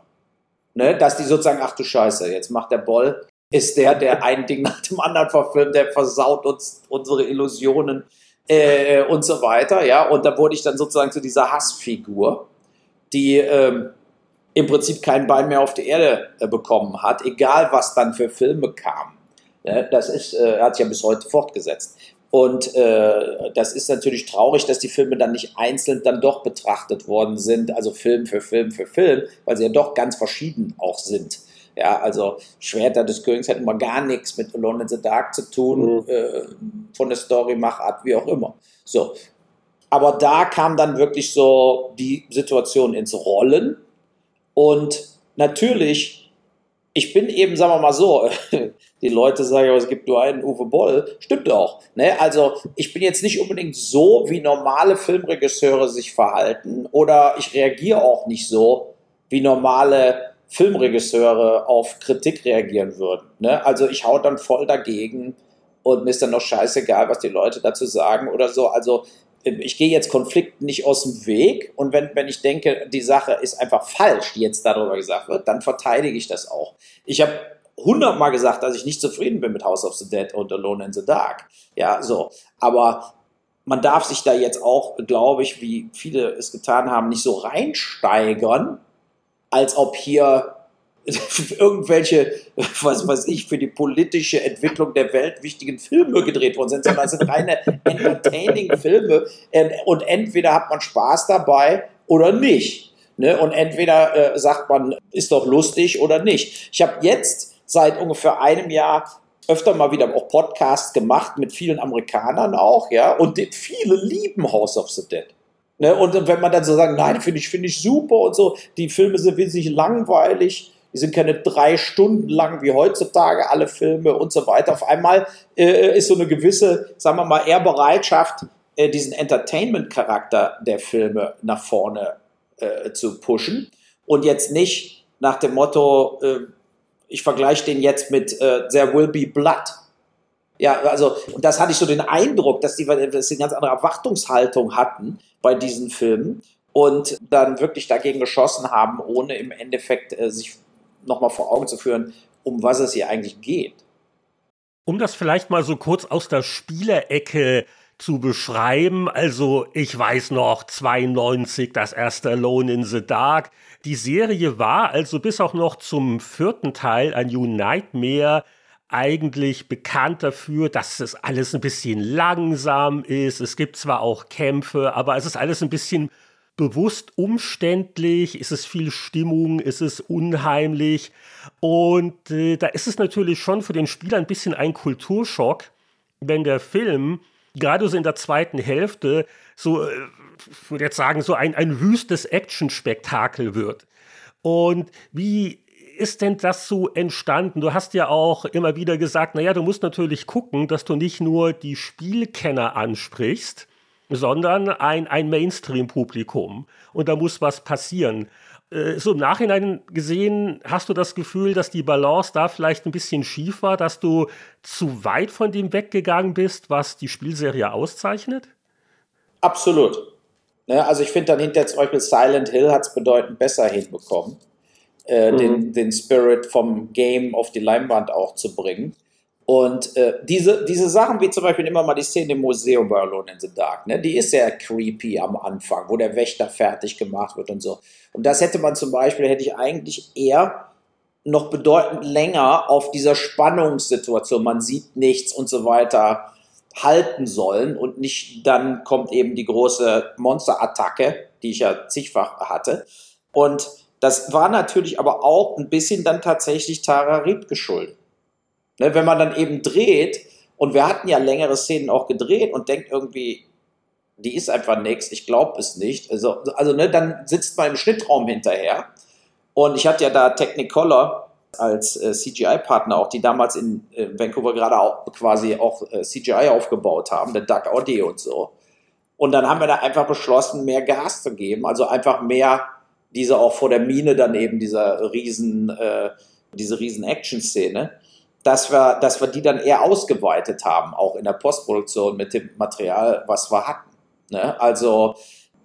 Ne? Dass die sozusagen, ach du Scheiße, jetzt macht der Boll, ist der, der ein Ding nach dem anderen verfilmt, der versaut uns unsere Illusionen äh, und so weiter. Ja? Und da wurde ich dann sozusagen zu dieser Hassfigur, die ähm, im Prinzip kein Bein mehr auf die Erde äh, bekommen hat, egal was dann für Filme kamen. Das ist, äh, hat sich ja bis heute fortgesetzt. Und äh, das ist natürlich traurig, dass die Filme dann nicht einzeln dann doch betrachtet worden sind, also Film für Film für Film, weil sie ja doch ganz verschieden auch sind. Ja, also Schwerter des Königs hat immer gar nichts mit Alone in the Dark zu tun, mhm. äh, von der Story-Machart, wie auch immer. So. Aber da kam dann wirklich so die Situation ins Rollen. Und natürlich, ich bin eben, sagen wir mal so, die Leute sagen, es gibt nur einen Uwe Boll. Stimmt auch. Ne? Also ich bin jetzt nicht unbedingt so, wie normale Filmregisseure sich verhalten oder ich reagiere auch nicht so, wie normale Filmregisseure auf Kritik reagieren würden. Ne? Also ich hau dann voll dagegen und mir ist dann noch scheißegal, was die Leute dazu sagen oder so. Also ich gehe jetzt Konflikten nicht aus dem Weg und wenn, wenn ich denke, die Sache ist einfach falsch, die jetzt darüber gesagt wird, dann verteidige ich das auch. Ich habe hundertmal gesagt, dass ich nicht zufrieden bin mit House of the Dead und Alone in the Dark. Ja, so. Aber man darf sich da jetzt auch, glaube ich, wie viele es getan haben, nicht so reinsteigern, als ob hier irgendwelche, was weiß ich, für die politische Entwicklung der Welt wichtigen Filme gedreht worden sind, sondern es sind reine entertaining Filme und entweder hat man Spaß dabei oder nicht. Ne? Und entweder äh, sagt man, ist doch lustig oder nicht. Ich habe jetzt seit ungefähr einem Jahr öfter mal wieder auch Podcasts gemacht mit vielen Amerikanern auch, ja, und die, viele lieben House of the Dead. Ne? Und wenn man dann so sagt, nein, finde ich, finde ich super und so, die Filme sind wesentlich langweilig, die sind keine drei Stunden lang wie heutzutage alle Filme und so weiter. Auf einmal äh, ist so eine gewisse, sagen wir mal, eher Bereitschaft, äh, diesen Entertainment-Charakter der Filme nach vorne äh, zu pushen und jetzt nicht nach dem Motto, äh, ich vergleiche den jetzt mit äh, There Will Be Blood. Ja, also, und das hatte ich so den Eindruck, dass die, dass die eine ganz andere Erwartungshaltung hatten bei diesen Filmen und dann wirklich dagegen geschossen haben, ohne im Endeffekt äh, sich nochmal vor Augen zu führen, um was es hier eigentlich geht. Um das vielleicht mal so kurz aus der Spielerecke zu beschreiben. Also ich weiß noch 92 das erste Alone in the Dark. Die Serie war also bis auch noch zum vierten Teil ein New Nightmare eigentlich bekannt dafür, dass es alles ein bisschen langsam ist. Es gibt zwar auch Kämpfe, aber es ist alles ein bisschen bewusst umständlich, es ist viel Stimmung, es ist unheimlich. Und äh, da ist es natürlich schon für den Spieler ein bisschen ein Kulturschock, wenn der Film gerade so in der zweiten Hälfte so, äh, ich würde jetzt sagen, so ein, ein wüstes Action-Spektakel wird. Und wie ist denn das so entstanden? Du hast ja auch immer wieder gesagt, naja, du musst natürlich gucken, dass du nicht nur die Spielkenner ansprichst, sondern ein, ein Mainstream-Publikum. Und da muss was passieren. Äh, so im Nachhinein gesehen, hast du das Gefühl, dass die Balance da vielleicht ein bisschen schief war, dass du zu weit von dem weggegangen bist, was die Spielserie auszeichnet? Absolut. Ne, also ich finde dann hinter zum Beispiel Silent Hill hat es bedeutend besser hinbekommen, äh, mhm. den, den Spirit vom Game auf die Leinwand auch zu bringen. Und äh, diese, diese Sachen, wie zum Beispiel immer mal die Szene im Museum bei Alone in the Dark, ne, die ist sehr creepy am Anfang, wo der Wächter fertig gemacht wird und so. Und das hätte man zum Beispiel, hätte ich eigentlich eher noch bedeutend länger auf dieser Spannungssituation, man sieht nichts und so weiter, halten sollen und nicht dann kommt eben die große Monsterattacke, die ich ja zigfach hatte. Und das war natürlich aber auch ein bisschen dann tatsächlich Tara Reid geschuldet. Ne, wenn man dann eben dreht, und wir hatten ja längere Szenen auch gedreht und denkt irgendwie, die ist einfach nichts, ich glaube es nicht. Also, also ne, dann sitzt man im Schnittraum hinterher. Und ich hatte ja da Technicolor als äh, CGI-Partner auch, die damals in äh, Vancouver gerade auch quasi auch äh, CGI aufgebaut haben, der Duck Audio und so. Und dann haben wir da einfach beschlossen, mehr Gas zu geben, also einfach mehr diese auch vor der Mine dann eben dieser riesen, äh, diese riesen Action-Szene dass wir, dass wir die dann eher ausgeweitet haben, auch in der Postproduktion mit dem Material, was wir hatten. Ne? Also,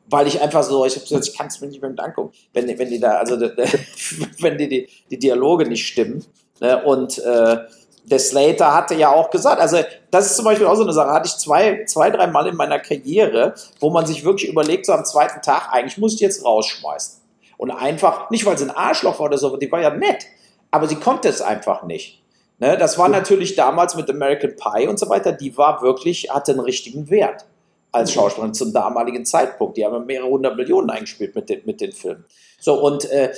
weil ich einfach so, ich, ich kann es mir nicht mehr angucken, wenn, wenn die da, also wenn die, die, die Dialoge nicht stimmen. Ne? Und äh, der Slater hatte ja auch gesagt, also das ist zum Beispiel auch so eine Sache, hatte ich zwei, zwei, drei Mal in meiner Karriere, wo man sich wirklich überlegt, so am zweiten Tag, eigentlich muss ich jetzt rausschmeißen. Und einfach, nicht weil sie ein Arschloch war oder so, die war ja nett, aber sie konnte es einfach nicht. Ne, das war natürlich damals mit American Pie und so weiter, die war wirklich, hatte einen richtigen Wert als mhm. Schauspielerin zum damaligen Zeitpunkt. Die haben mehrere hundert Millionen eingespielt mit den, mit den Filmen. So, und äh,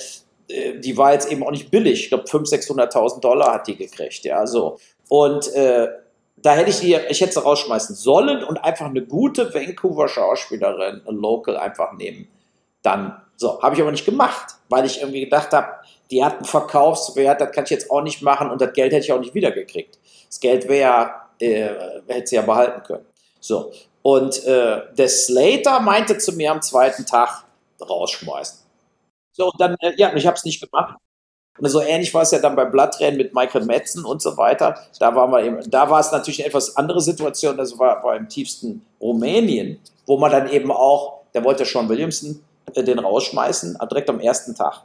äh die war jetzt eben auch nicht billig. Ich glaube, 500.000, 600.000 Dollar hat die gekriegt, ja, so. Und äh, da hätte ich die, ich hätte sie rausschmeißen sollen und einfach eine gute Vancouver Schauspielerin, Local einfach nehmen. Dann, so, habe ich aber nicht gemacht, weil ich irgendwie gedacht habe, die hat einen Verkaufswert, das kann ich jetzt auch nicht machen und das Geld hätte ich auch nicht wiedergekriegt. Das Geld wäre, äh, hätte sie ja behalten können. So. Und äh, der Slater meinte zu mir am zweiten Tag rausschmeißen. So, und dann, äh, ja, ich habe es nicht gemacht. Und so ähnlich war es ja dann bei Blattrennen mit Michael Metzen und so weiter. Da war, man eben, da war es natürlich eine etwas andere Situation. Das war, war im tiefsten Rumänien, wo man dann eben auch, der wollte Sean Williamson den rausschmeißen, direkt am ersten Tag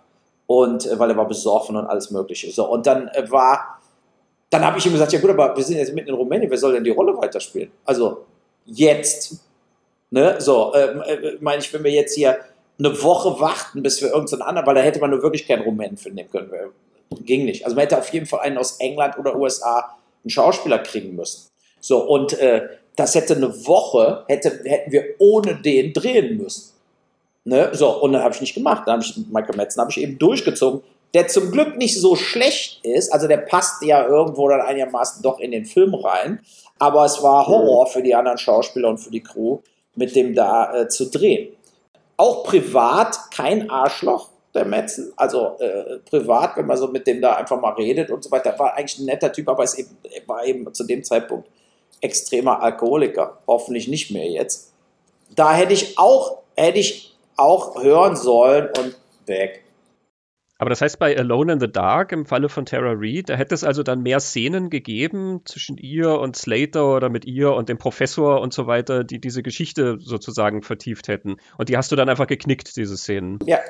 und äh, weil er war besoffen und alles Mögliche. So, und dann äh, war, dann habe ich ihm gesagt, ja gut, aber wir sind jetzt mitten in Rumänien, wer soll denn die Rolle weiterspielen? Also jetzt. Ne? So, ähm, äh, meine ich, wenn wir jetzt hier eine Woche warten, bis wir irgendeinen anderen, weil da hätte man nur wirklich keinen Rumänen finden können. Ging nicht. Also man hätte auf jeden Fall einen aus England oder USA einen Schauspieler kriegen müssen. So, und äh, das hätte eine Woche, hätte, hätten wir ohne den drehen müssen. Ne? So, und dann habe ich nicht gemacht. Dann habe ich Michael Metzen habe ich eben durchgezogen, der zum Glück nicht so schlecht ist. Also der passt ja irgendwo dann einigermaßen doch in den Film rein. Aber es war Horror für die anderen Schauspieler und für die Crew, mit dem da äh, zu drehen. Auch privat kein Arschloch, der Metzen. Also äh, privat, wenn man so mit dem da einfach mal redet und so weiter, war eigentlich ein netter Typ, aber es eben, war eben zu dem Zeitpunkt extremer Alkoholiker. Hoffentlich nicht mehr jetzt. Da hätte ich auch, hätte ich auch hören sollen und weg. Aber das heißt, bei Alone in the Dark im Falle von Tara Reid, da hätte es also dann mehr Szenen gegeben zwischen ihr und Slater oder mit ihr und dem Professor und so weiter, die diese Geschichte sozusagen vertieft hätten. Und die hast du dann einfach geknickt, diese Szenen. Ja,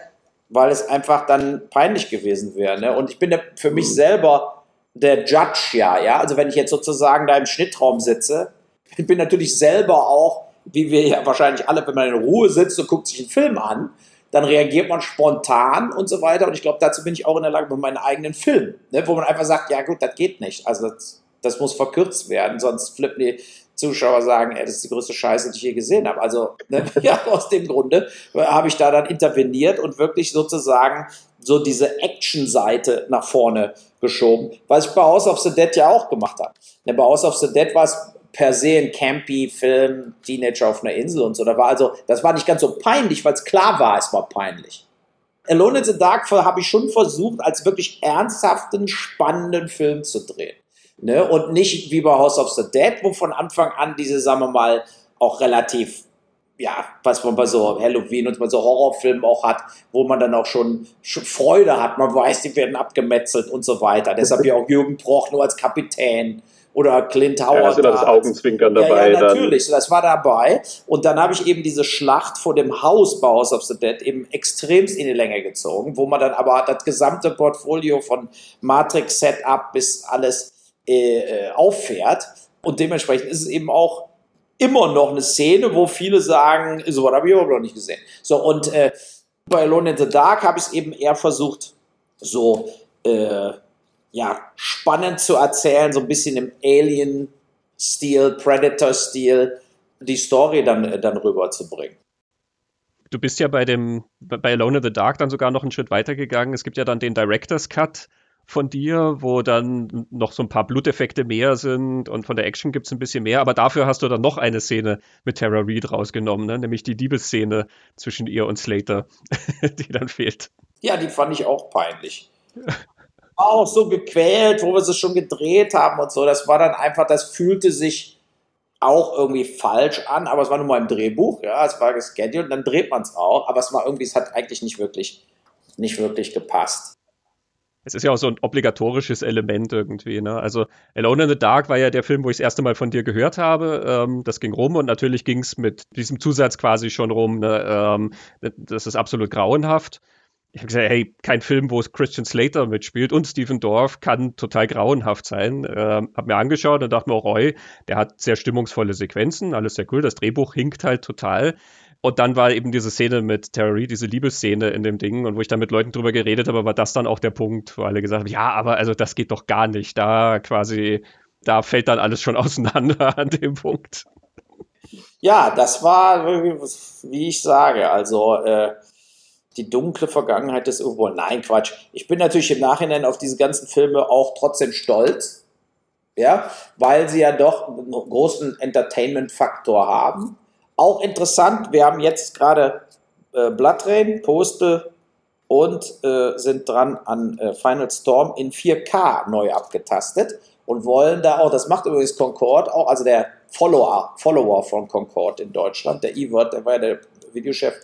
weil es einfach dann peinlich gewesen wäre. Ne? Und ich bin für mich selber der Judge, ja, ja. Also wenn ich jetzt sozusagen da im Schnittraum sitze, ich bin natürlich selber auch, wie wir ja wahrscheinlich alle, wenn man in Ruhe sitzt und guckt sich einen Film an, dann reagiert man spontan und so weiter. Und ich glaube, dazu bin ich auch in der Lage mit meinen eigenen Filmen, ne, wo man einfach sagt, ja gut, das geht nicht. Also das, das muss verkürzt werden, sonst flippen die Zuschauer sagen, ey, das ist die größte Scheiße, die ich je gesehen habe. Also ne, ja, aus dem Grunde habe ich da dann interveniert und wirklich sozusagen so diese Action-Seite nach vorne geschoben, was ich bei House of the Dead ja auch gemacht habe. Ne, bei House of the Dead war es per se ein campy Film, Teenager auf einer Insel und so. Da war also, das war nicht ganz so peinlich, weil es klar war, es war peinlich. Alone in the Dark habe ich schon versucht, als wirklich ernsthaften, spannenden Film zu drehen. Ne? Und nicht wie bei House of the Dead, wo von Anfang an diese, sagen wir mal, auch relativ, ja, was man bei so Halloween und bei so Horrorfilmen auch hat, wo man dann auch schon, schon Freude hat. Man weiß, die werden abgemetzelt und so weiter. Deshalb ja auch Jürgen Proch nur als Kapitän oder Clint Howard. Ja, also das Augenzwinkern dabei. Ja, ja natürlich, dann. das war dabei. Und dann habe ich eben diese Schlacht vor dem Haus bei House of the Dead eben extremst in die Länge gezogen, wo man dann aber das gesamte Portfolio von Matrix-Setup bis alles äh, äh, auffährt. Und dementsprechend ist es eben auch immer noch eine Szene, wo viele sagen, so was habe ich aber noch nicht gesehen. So, und äh, bei Alone in the Dark habe ich es eben eher versucht, so äh, ja, spannend zu erzählen, so ein bisschen im Alien-Stil, Predator-Stil, die Story dann, äh, dann rüberzubringen. Du bist ja bei dem, bei Alone in the Dark dann sogar noch einen Schritt weiter gegangen. Es gibt ja dann den Director's Cut von dir, wo dann noch so ein paar Bluteffekte mehr sind und von der Action gibt es ein bisschen mehr, aber dafür hast du dann noch eine Szene mit Tara Reid rausgenommen, ne? nämlich die Liebesszene zwischen ihr und Slater, die dann fehlt. Ja, die fand ich auch peinlich auch so gequält, wo wir es schon gedreht haben und so. Das war dann einfach, das fühlte sich auch irgendwie falsch an, aber es war nur mal im Drehbuch, ja, es war gescheduled und dann dreht man es auch, aber es war irgendwie, es hat eigentlich nicht wirklich, nicht wirklich gepasst. Es ist ja auch so ein obligatorisches Element irgendwie. Ne? Also Alone in the Dark war ja der Film, wo ich das erste Mal von dir gehört habe. Ähm, das ging rum und natürlich ging es mit diesem Zusatz quasi schon rum. Ne? Ähm, das ist absolut grauenhaft ich habe gesagt, hey, kein Film, wo es Christian Slater mitspielt und Stephen Dorff kann total grauenhaft sein. Ähm, hab mir angeschaut und dachte mir, Roy, der hat sehr stimmungsvolle Sequenzen, alles sehr cool. Das Drehbuch hinkt halt total. Und dann war eben diese Szene mit Terry, diese Liebesszene in dem Ding und wo ich dann mit Leuten drüber geredet habe, war das dann auch der Punkt, wo alle gesagt haben, ja, aber also das geht doch gar nicht. Da quasi, da fällt dann alles schon auseinander an dem Punkt. Ja, das war, wie ich sage, also äh, die dunkle Vergangenheit des Uwe Nein, Quatsch. Ich bin natürlich im Nachhinein auf diese ganzen Filme auch trotzdem stolz, ja, weil sie ja doch einen großen Entertainment-Faktor haben. Auch interessant, wir haben jetzt gerade äh, Blood Rain, Postal und äh, sind dran an äh, Final Storm in 4K neu abgetastet und wollen da auch, das macht übrigens Concord auch, also der Follower, Follower von Concord in Deutschland, der Evert, der war ja der Videochef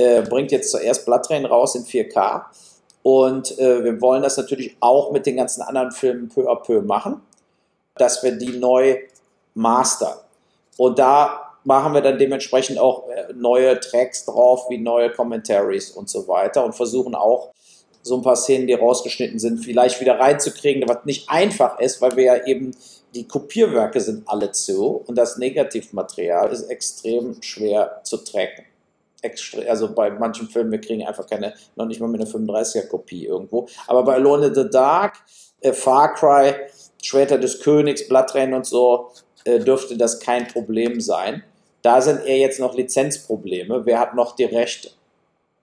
äh, bringt jetzt zuerst Blood Rain raus in 4K. Und äh, wir wollen das natürlich auch mit den ganzen anderen Filmen peu à peu machen, dass wir die neu mastern. Und da machen wir dann dementsprechend auch äh, neue Tracks drauf, wie neue Commentaries und so weiter und versuchen auch so ein paar Szenen, die rausgeschnitten sind, vielleicht wieder reinzukriegen, was nicht einfach ist, weil wir ja eben die Kopierwerke sind alle zu und das Negativmaterial ist extrem schwer zu tracken extra, also bei manchen Filmen, wir kriegen einfach keine, noch nicht mal mit einer 35er-Kopie irgendwo. Aber bei Alone in the Dark, äh, Far Cry, Schwerter des Königs, Blattrennen und so, äh, dürfte das kein Problem sein. Da sind eher jetzt noch Lizenzprobleme. Wer hat noch die Rechte?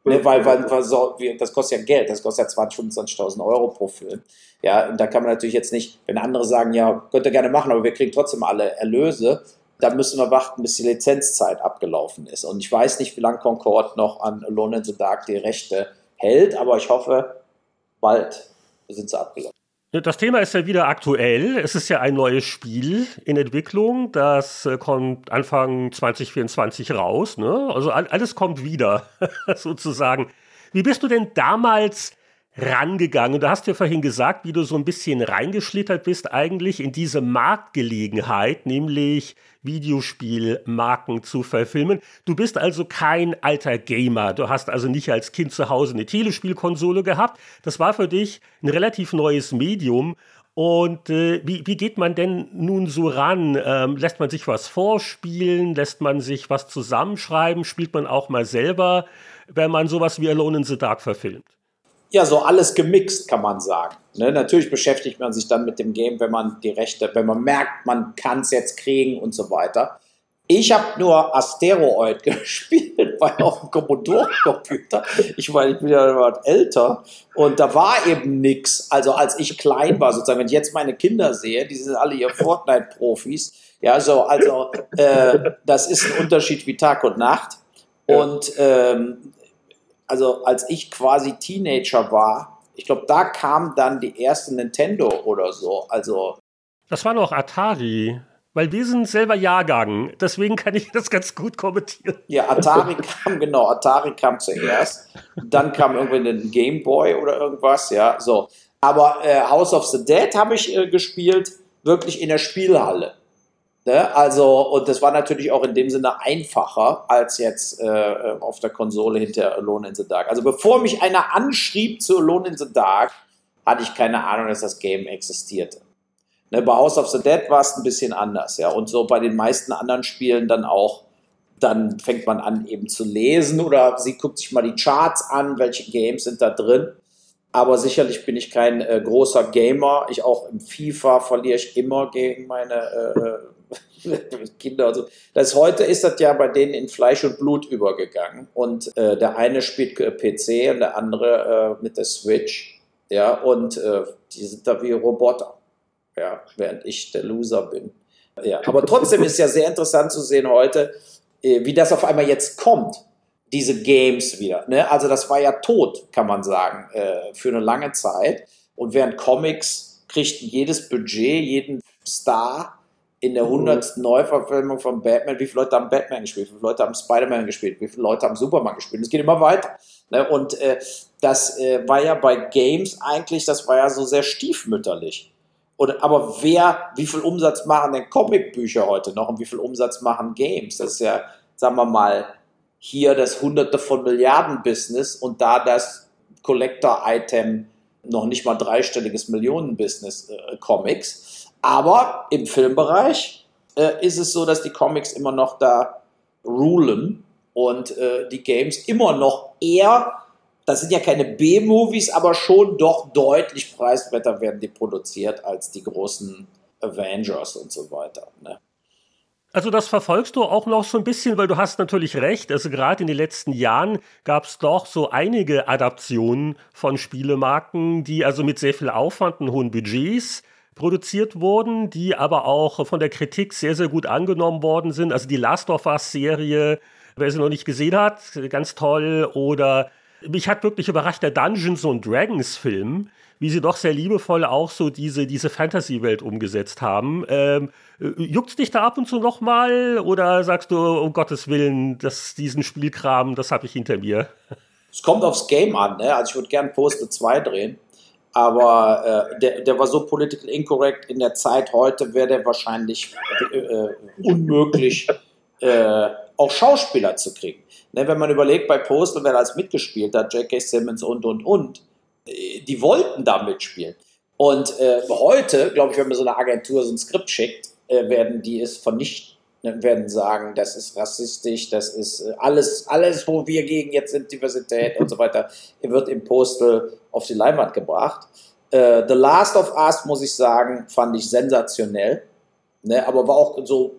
Ne, weil, weil, weil so, das kostet ja Geld, das kostet ja 20, 25.000 Euro pro Film. Ja, und da kann man natürlich jetzt nicht, wenn andere sagen, ja, könnt ihr gerne machen, aber wir kriegen trotzdem alle Erlöse, da müssen wir warten, bis die Lizenzzeit abgelaufen ist. Und ich weiß nicht, wie lange Concord noch an Alone in the Dark die Rechte hält, aber ich hoffe, bald sind sie abgelaufen. Das Thema ist ja wieder aktuell. Es ist ja ein neues Spiel in Entwicklung. Das äh, kommt Anfang 2024 raus. Ne? Also alles kommt wieder, sozusagen. Wie bist du denn damals rangegangen? Du hast ja vorhin gesagt, wie du so ein bisschen reingeschlittert bist eigentlich in diese Marktgelegenheit, nämlich Videospielmarken zu verfilmen. Du bist also kein alter Gamer. Du hast also nicht als Kind zu Hause eine Telespielkonsole gehabt. Das war für dich ein relativ neues Medium. Und äh, wie, wie geht man denn nun so ran? Ähm, lässt man sich was vorspielen? Lässt man sich was zusammenschreiben? Spielt man auch mal selber, wenn man sowas wie Alone in the Dark verfilmt? Ja, so alles gemixt, kann man sagen. Ne? Natürlich beschäftigt man sich dann mit dem Game, wenn man die Rechte, wenn man merkt, man kann es jetzt kriegen und so weiter. Ich habe nur Asteroid gespielt bei auf dem Commodore-Computer. Ich meine, ich bin ja etwas älter und da war eben nichts. Also als ich klein war, sozusagen, wenn ich jetzt meine Kinder sehe, die sind alle hier Fortnite-Profis. Ja, so, also äh, das ist ein Unterschied wie Tag und Nacht. Und ähm, also als ich quasi Teenager war, ich glaube, da kam dann die erste Nintendo oder so. Also das war noch Atari weil wir sind selber Jahrgang. Deswegen kann ich das ganz gut kommentieren. Ja, Atari kam, genau, Atari kam zuerst. Dann kam irgendwie ein Game Boy oder irgendwas, ja, so. Aber äh, House of the Dead habe ich äh, gespielt, wirklich in der Spielhalle. Ne? Also, und das war natürlich auch in dem Sinne einfacher als jetzt äh, auf der Konsole hinter Alone in the Dark. Also, bevor mich einer anschrieb zu Alone in the Dark, hatte ich keine Ahnung, dass das Game existierte. Ne, bei House of the Dead war es ein bisschen anders, ja. Und so bei den meisten anderen Spielen dann auch, dann fängt man an eben zu lesen oder sie guckt sich mal die Charts an, welche Games sind da drin. Aber sicherlich bin ich kein äh, großer Gamer. Ich auch im FIFA verliere ich immer gegen meine äh, Kinder. Also das heute ist das ja bei denen in Fleisch und Blut übergegangen. Und äh, der eine spielt äh, PC und der andere äh, mit der Switch. Ja, und äh, die sind da wie Roboter ja, während ich der Loser bin. Ja, aber trotzdem ist ja sehr interessant zu sehen heute, wie das auf einmal jetzt kommt, diese Games wieder. Ne? Also das war ja tot, kann man sagen, äh, für eine lange Zeit. Und während Comics kriegten jedes Budget, jeden Star in der 100. Mhm. Neuverfilmung von Batman, wie viele Leute haben Batman gespielt, wie viele Leute haben Spider-Man gespielt, wie viele Leute haben Superman gespielt. Es geht immer weiter. Ne? Und äh, das äh, war ja bei Games eigentlich, das war ja so sehr stiefmütterlich. Oder, aber wer, wie viel Umsatz machen denn Comicbücher heute noch und wie viel Umsatz machen Games? Das ist ja, sagen wir mal, hier das Hunderte von Milliarden Business und da das Collector-Item noch nicht mal dreistelliges Millionen-Business äh, Comics. Aber im Filmbereich äh, ist es so, dass die Comics immer noch da rulen und äh, die Games immer noch eher das sind ja keine B-Movies, aber schon doch deutlich preiswerter werden die produziert als die großen Avengers und so weiter. Ne? Also das verfolgst du auch noch so ein bisschen, weil du hast natürlich recht. Also gerade in den letzten Jahren gab es doch so einige Adaptionen von Spielemarken, die also mit sehr viel Aufwand und hohen Budgets produziert wurden, die aber auch von der Kritik sehr, sehr gut angenommen worden sind. Also die Last of Us-Serie, wer sie noch nicht gesehen hat, ganz toll. Oder mich hat wirklich überrascht der Dungeons und Dragons Film, wie sie doch sehr liebevoll auch so diese, diese Fantasy-Welt umgesetzt haben. Ähm, äh, juckt dich da ab und zu nochmal oder sagst du, um Gottes Willen, dass diesen Spielkram, das habe ich hinter mir? Es kommt aufs Game an, ne? Also ich würde gern Poster 2 drehen. Aber äh, der, der war so political incorrect in der Zeit heute, wäre der wahrscheinlich äh, äh unmöglich, äh, auch Schauspieler zu kriegen. Ne, wenn man überlegt, bei Postal, wer alles mitgespielt hat, J.K. Simmons und, und, und, die wollten da mitspielen. Und äh, heute, glaube ich, wenn man so eine Agentur so ein Skript schickt, äh, werden die es vernichten. Ne, werden sagen, das ist rassistisch, das ist äh, alles, alles, wo wir gegen jetzt sind, Diversität und so weiter, wird im Postal auf die Leinwand gebracht. Äh, The Last of Us, muss ich sagen, fand ich sensationell. Ne, aber war auch so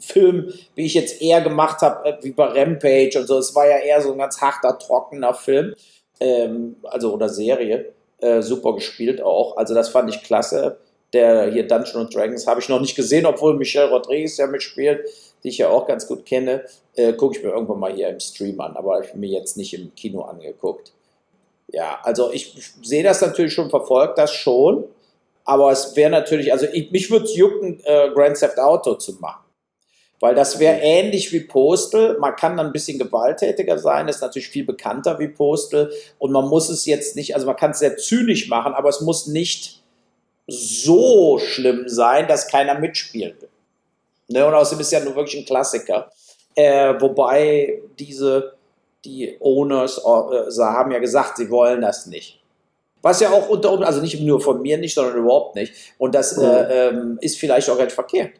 Film, wie ich jetzt eher gemacht habe, äh, wie bei Rampage und so. Es war ja eher so ein ganz harter, trockener Film, ähm, also oder Serie. Äh, super gespielt auch. Also das fand ich klasse. Der hier Dungeons Dragons habe ich noch nicht gesehen, obwohl Michelle Rodriguez ja mitspielt, die ich ja auch ganz gut kenne. Äh, Gucke ich mir irgendwann mal hier im Stream an, aber ich habe mir jetzt nicht im Kino angeguckt. Ja, also ich sehe das natürlich schon, verfolgt das schon, aber es wäre natürlich, also ich, mich würde es jucken, äh, Grand Theft Auto zu machen Weil das wäre ähnlich wie Postal. Man kann dann ein bisschen gewalttätiger sein, ist natürlich viel bekannter wie Postal. Und man muss es jetzt nicht, also man kann es sehr zynisch machen, aber es muss nicht so schlimm sein, dass keiner mitspielen will. Ne? Und außerdem ist ja nur wirklich ein Klassiker. Äh, wobei diese, die Owners äh, haben ja gesagt, sie wollen das nicht. Was ja auch unter also nicht nur von mir nicht, sondern überhaupt nicht. Und das äh, ähm, ist vielleicht auch ganz verkehrt.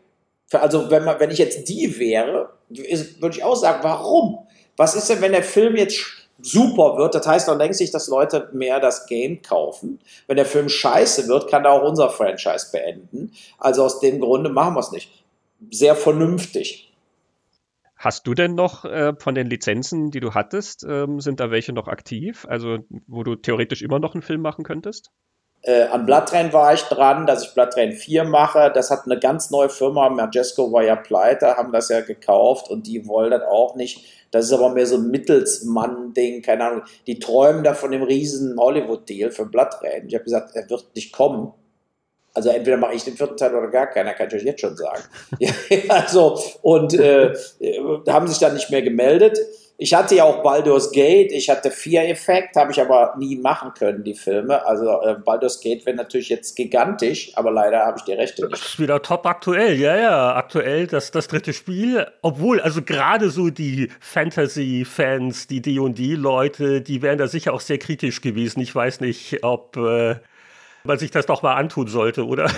Also wenn, man, wenn ich jetzt die wäre, würde ich auch sagen, warum? Was ist denn, wenn der Film jetzt super wird? Das heißt doch längst nicht, dass Leute mehr das Game kaufen. Wenn der Film scheiße wird, kann er auch unser Franchise beenden. Also aus dem Grunde machen wir es nicht. Sehr vernünftig. Hast du denn noch äh, von den Lizenzen, die du hattest, ähm, sind da welche noch aktiv? Also wo du theoretisch immer noch einen Film machen könntest? Äh, an Bloodtrain war ich dran, dass ich Bloodtrain 4 mache. Das hat eine ganz neue Firma, Majesco war ja pleite, haben das ja gekauft und die wollen das auch nicht. Das ist aber mehr so ein Mittelsmann-Ding, keine Ahnung. Die träumen da von dem riesen Hollywood-Deal für Bloodtrain. Ich habe gesagt, er wird nicht kommen. Also entweder mache ich den vierten Teil oder gar keiner, kann ich euch jetzt schon sagen. also, und äh, haben sich dann nicht mehr gemeldet. Ich hatte ja auch Baldur's Gate, ich hatte Fear Effect, habe ich aber nie machen können, die Filme. Also äh, Baldur's Gate wäre natürlich jetzt gigantisch, aber leider habe ich die Rechte nicht. Das ist wieder top aktuell, ja, ja, aktuell das, das dritte Spiel. Obwohl, also gerade so die Fantasy-Fans, die D&D-Leute, die wären da sicher auch sehr kritisch gewesen. Ich weiß nicht, ob äh, man sich das doch mal antun sollte, oder?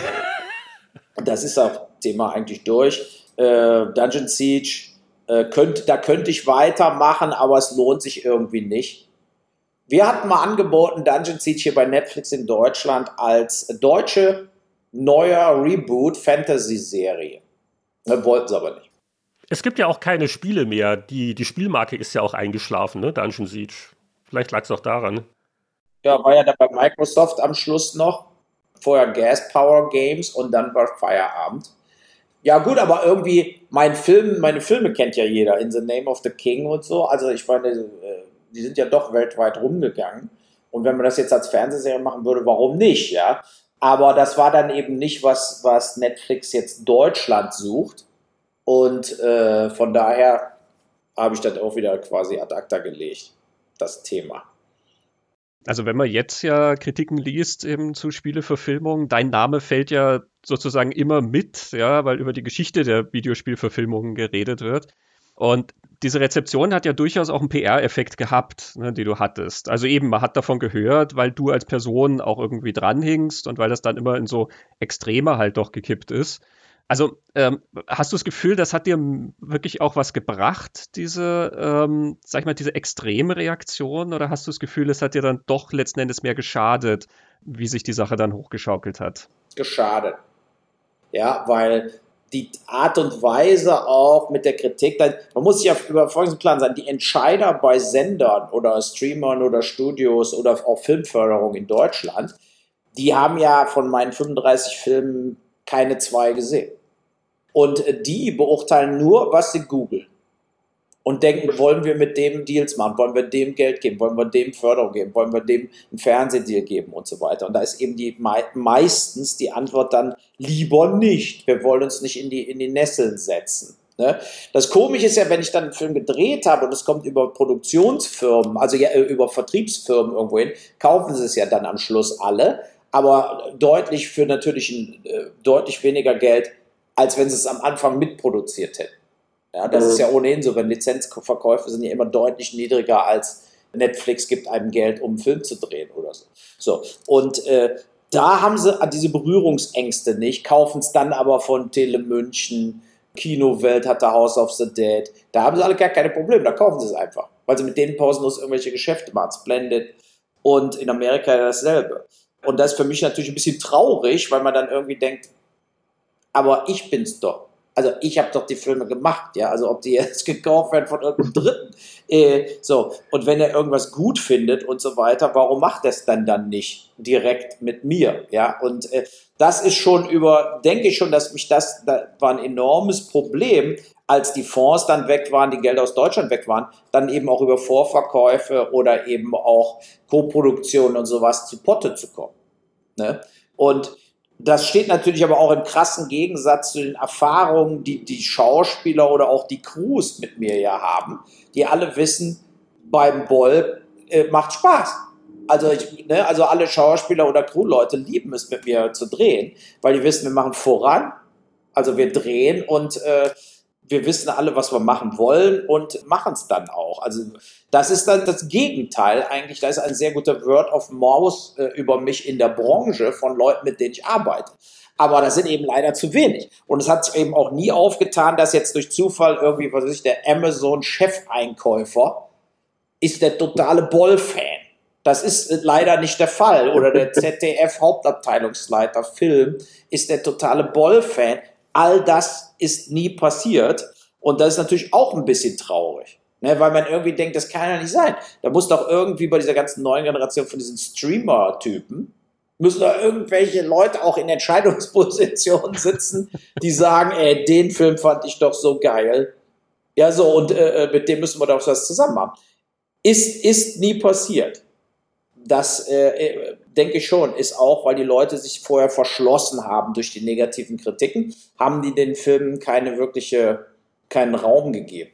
Das ist auch Thema eigentlich durch. Äh, Dungeon Siege äh, könnt, da könnte ich weitermachen, aber es lohnt sich irgendwie nicht. Wir hatten mal angeboten, Dungeon Siege hier bei Netflix in Deutschland als deutsche neuer Reboot Fantasy-Serie. Wollten sie aber nicht. Es gibt ja auch keine Spiele mehr. Die, die Spielmarke ist ja auch eingeschlafen, ne? Dungeon Siege. Vielleicht lag es auch daran. Ja, war ja da bei Microsoft am Schluss noch. Vorher Gas Power Games und dann war Feierabend. Ja, gut, aber irgendwie, mein Film, meine Filme kennt ja jeder, In the Name of the King und so. Also, ich meine, äh, die sind ja doch weltweit rumgegangen. Und wenn man das jetzt als Fernsehserie machen würde, warum nicht, ja? Aber das war dann eben nicht was, was Netflix jetzt Deutschland sucht. Und äh, von daher habe ich das auch wieder quasi ad acta gelegt, das Thema. Also wenn man jetzt ja Kritiken liest eben zu Spieleverfilmungen, dein Name fällt ja sozusagen immer mit, ja, weil über die Geschichte der Videospielverfilmungen geredet wird. Und diese Rezeption hat ja durchaus auch einen PR-Effekt gehabt, ne, die du hattest. Also eben, man hat davon gehört, weil du als Person auch irgendwie dranhingst und weil das dann immer in so Extreme halt doch gekippt ist. Also ähm, hast du das Gefühl, das hat dir wirklich auch was gebracht, diese, ähm, sag ich mal, diese extreme Reaktion? Oder hast du das Gefühl, es hat dir dann doch letzten Endes mehr geschadet, wie sich die Sache dann hochgeschaukelt hat? Geschadet. Ja, weil die Art und Weise auch mit der Kritik, man muss sich ja über folgendes Plan sein, die Entscheider bei Sendern oder Streamern oder Studios oder auch Filmförderung in Deutschland, die haben ja von meinen 35 Filmen keine zwei gesehen. Und die beurteilen nur, was sie googeln. Und denken, wollen wir mit dem Deals machen? Wollen wir dem Geld geben? Wollen wir dem Förderung geben? Wollen wir dem einen Fernsehdeal geben? Und so weiter. Und da ist eben die meistens die Antwort dann lieber nicht. Wir wollen uns nicht in die, in die Nesseln setzen. Ne? Das Komische ist ja, wenn ich dann einen Film gedreht habe und es kommt über Produktionsfirmen, also ja, äh, über Vertriebsfirmen irgendwo hin, kaufen sie es ja dann am Schluss alle, aber deutlich für natürlich ein, äh, deutlich weniger Geld als wenn sie es am Anfang mitproduziert hätten. Ja, das mhm. ist ja ohnehin so, wenn Lizenzverkäufe sind ja immer deutlich niedriger als Netflix gibt einem Geld, um einen Film zu drehen oder so. So, und äh, da haben sie diese Berührungsängste nicht, kaufen es dann aber von Tele München, Kinowelt hat der House of the Dead. Da haben sie alle gar keine Probleme, da kaufen sie es einfach. Weil sie mit denen pausenlos irgendwelche Geschäfte machen, Splendid und in Amerika dasselbe. Und das ist für mich natürlich ein bisschen traurig, weil man dann irgendwie denkt, aber ich bin's doch. Also ich habe doch die Filme gemacht, ja. Also ob die jetzt gekauft werden von irgendeinem Dritten. Äh, so, und wenn er irgendwas gut findet und so weiter, warum macht er es dann dann nicht direkt mit mir? Ja, und äh, das ist schon über, denke ich schon, dass mich das, da war ein enormes Problem, als die Fonds dann weg waren, die Gelder aus Deutschland weg waren, dann eben auch über Vorverkäufe oder eben auch Koproduktion und sowas zu Potte zu kommen. Ne? Und Das steht natürlich aber auch im krassen Gegensatz zu den Erfahrungen, die die Schauspieler oder auch die Crews mit mir ja haben, die alle wissen, beim Boll äh, macht Spaß. Also, ich, ne, also alle Schauspieler oder Crewleute lieben es, mit mir zu drehen, weil die wissen, wir machen voran. Also wir drehen und äh, wir wissen alle, was wir machen wollen und machen es dann auch. Also das ist dann das Gegenteil eigentlich. Da ist ein sehr guter Word of Mouth äh, über mich in der Branche von Leuten, mit denen ich arbeite. Aber das sind eben leider zu wenig. Und es hat sich eben auch nie aufgetan, dass jetzt durch Zufall irgendwie, was weiß ich, der Amazon-Chefeinkäufer ist der totale Boll-Fan. Das ist äh, leider nicht der Fall. Oder der ZDF-Hauptabteilungsleiter Film ist der totale Boll-Fan. All das ist nie passiert. Und das ist natürlich auch ein bisschen traurig. Ne, weil man irgendwie denkt, das kann ja nicht sein. Da muss doch irgendwie bei dieser ganzen neuen Generation von diesen Streamer-Typen, müssen da irgendwelche Leute auch in Entscheidungspositionen sitzen, die sagen, ey, den Film fand ich doch so geil. Ja, so, und äh, äh mit dem müssen wir doch was zusammen haben. Ist, ist nie passiert. Das äh, äh denke ich schon, ist auch, weil die Leute sich vorher verschlossen haben durch die negativen Kritiken, haben die den Filmen keine wirkliche, keinen Raum gegeben.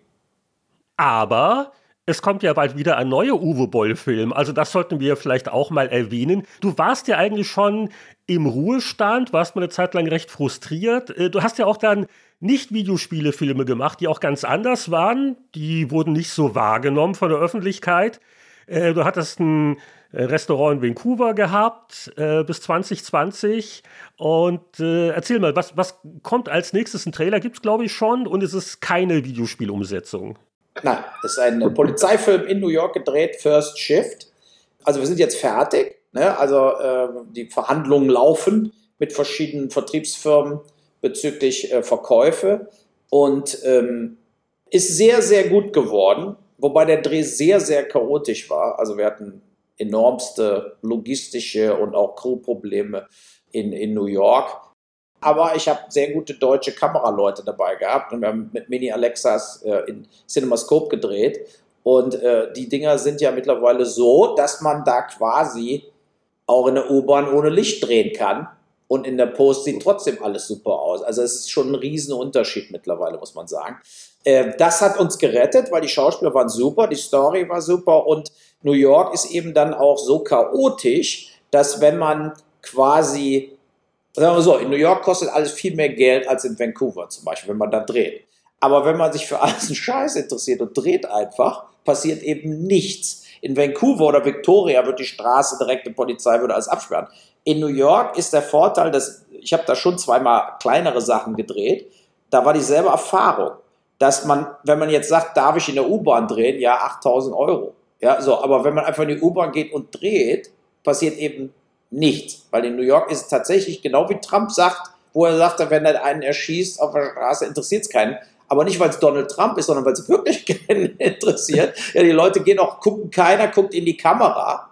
Aber es kommt ja bald wieder ein neuer Uwe Boll-Film. Also das sollten wir vielleicht auch mal erwähnen. Du warst ja eigentlich schon im Ruhestand, warst mal eine Zeit lang recht frustriert. Äh, du hast ja auch dann nicht Videospiele-Filme gemacht, die auch ganz anders waren. Die wurden nicht so wahrgenommen von der Öffentlichkeit. Äh, du hattest ein äh, Restaurant in Vancouver gehabt äh, bis 2020. Und äh, erzähl mal, was, was kommt als nächstes? Ein Trailer gibt es, glaube ich, schon und es ist keine Videospielumsetzung. Nein, es ist ein Polizeifilm in New York gedreht, First Shift. Also wir sind jetzt fertig. Ne? Also äh, die Verhandlungen laufen mit verschiedenen Vertriebsfirmen bezüglich äh, Verkäufe und ähm, ist sehr, sehr gut geworden. Wobei der Dreh sehr, sehr chaotisch war. Also wir hatten enormste logistische und auch Crew-Probleme in, in New York. Aber ich habe sehr gute deutsche Kameraleute dabei gehabt und wir haben mit Mini Alexas äh, in CinemaScope gedreht. Und äh, die Dinger sind ja mittlerweile so, dass man da quasi auch in der U-Bahn ohne Licht drehen kann. Und in der Post sieht trotzdem alles super aus. Also es ist schon ein Riesenunterschied mittlerweile, muss man sagen. Äh, das hat uns gerettet, weil die Schauspieler waren super, die Story war super und New York ist eben dann auch so chaotisch, dass wenn man quasi, sagen wir so, in New York kostet alles viel mehr Geld als in Vancouver zum Beispiel, wenn man da dreht. Aber wenn man sich für alles einen Scheiß interessiert und dreht einfach, passiert eben nichts. In Vancouver oder Victoria wird die Straße direkt, die Polizei würde alles absperren. In New York ist der Vorteil, dass ich habe da schon zweimal kleinere Sachen gedreht. Da war dieselbe Erfahrung, dass man, wenn man jetzt sagt, darf ich in der U-Bahn drehen, ja 8000 Euro. Ja, so, aber wenn man einfach in die U-Bahn geht und dreht, passiert eben nichts. Weil in New York ist es tatsächlich genau wie Trump sagt, wo er sagt, wenn er einen erschießt auf der Straße, interessiert es keinen. Aber nicht, weil es Donald Trump ist, sondern weil es wirklich keinen interessiert. Ja, die Leute gehen auch, gucken, keiner guckt in die Kamera.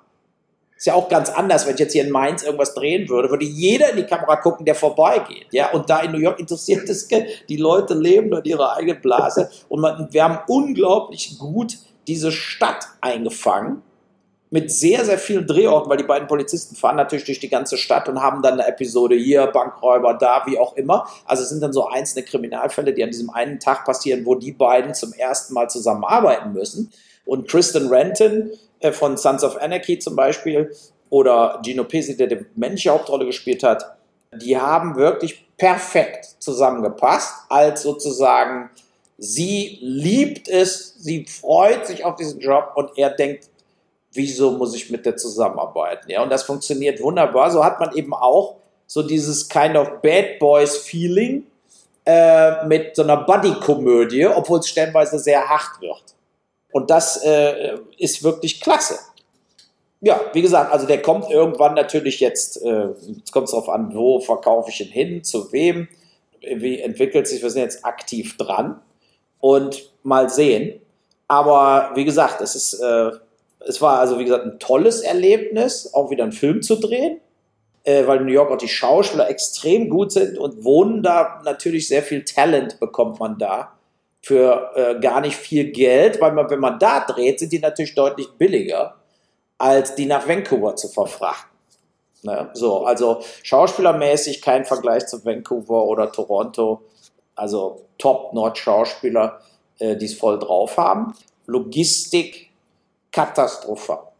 Ist ja auch ganz anders, wenn ich jetzt hier in Mainz irgendwas drehen würde, würde jeder in die Kamera gucken, der vorbeigeht. Ja, und da in New York interessiert es, die Leute leben in ihrer eigenen Blase. Und man, wir haben unglaublich gut diese Stadt eingefangen mit sehr, sehr vielen Drehorten, weil die beiden Polizisten fahren natürlich durch die ganze Stadt und haben dann eine Episode hier, Bankräuber da, wie auch immer. Also es sind dann so einzelne Kriminalfälle, die an diesem einen Tag passieren, wo die beiden zum ersten Mal zusammenarbeiten müssen. Und Kristen Renton äh, von Sons of Anarchy zum Beispiel oder Gino Pesi, der die männliche Hauptrolle gespielt hat, die haben wirklich perfekt zusammengepasst als sozusagen Sie liebt es, sie freut sich auf diesen Job und er denkt, wieso muss ich mit der zusammenarbeiten? Ja, und das funktioniert wunderbar. So hat man eben auch so dieses kind of Bad Boys Feeling äh, mit so einer Buddy-Komödie, obwohl es stellenweise sehr hart wird. Und das äh, ist wirklich klasse. Ja, wie gesagt, also der kommt irgendwann natürlich jetzt, äh, jetzt kommt es darauf an, wo verkaufe ich ihn hin, zu wem, wie entwickelt sich, wir sind jetzt aktiv dran und mal sehen. Aber wie gesagt, es ist, äh, es war also wie gesagt ein tolles Erlebnis, auch wieder einen Film zu drehen, äh, weil in New York auch die Schauspieler extrem gut sind und wohnen da natürlich sehr viel Talent bekommt man da für äh, gar nicht viel Geld, weil man, wenn man da dreht, sind die natürlich deutlich billiger, als die nach Vancouver zu verfrachten. Ne? So, also schauspielermäßig kein Vergleich zu Vancouver oder Toronto. Also Top-Notch-Schauspieler, äh, die es voll drauf haben. Logistik katastrophal.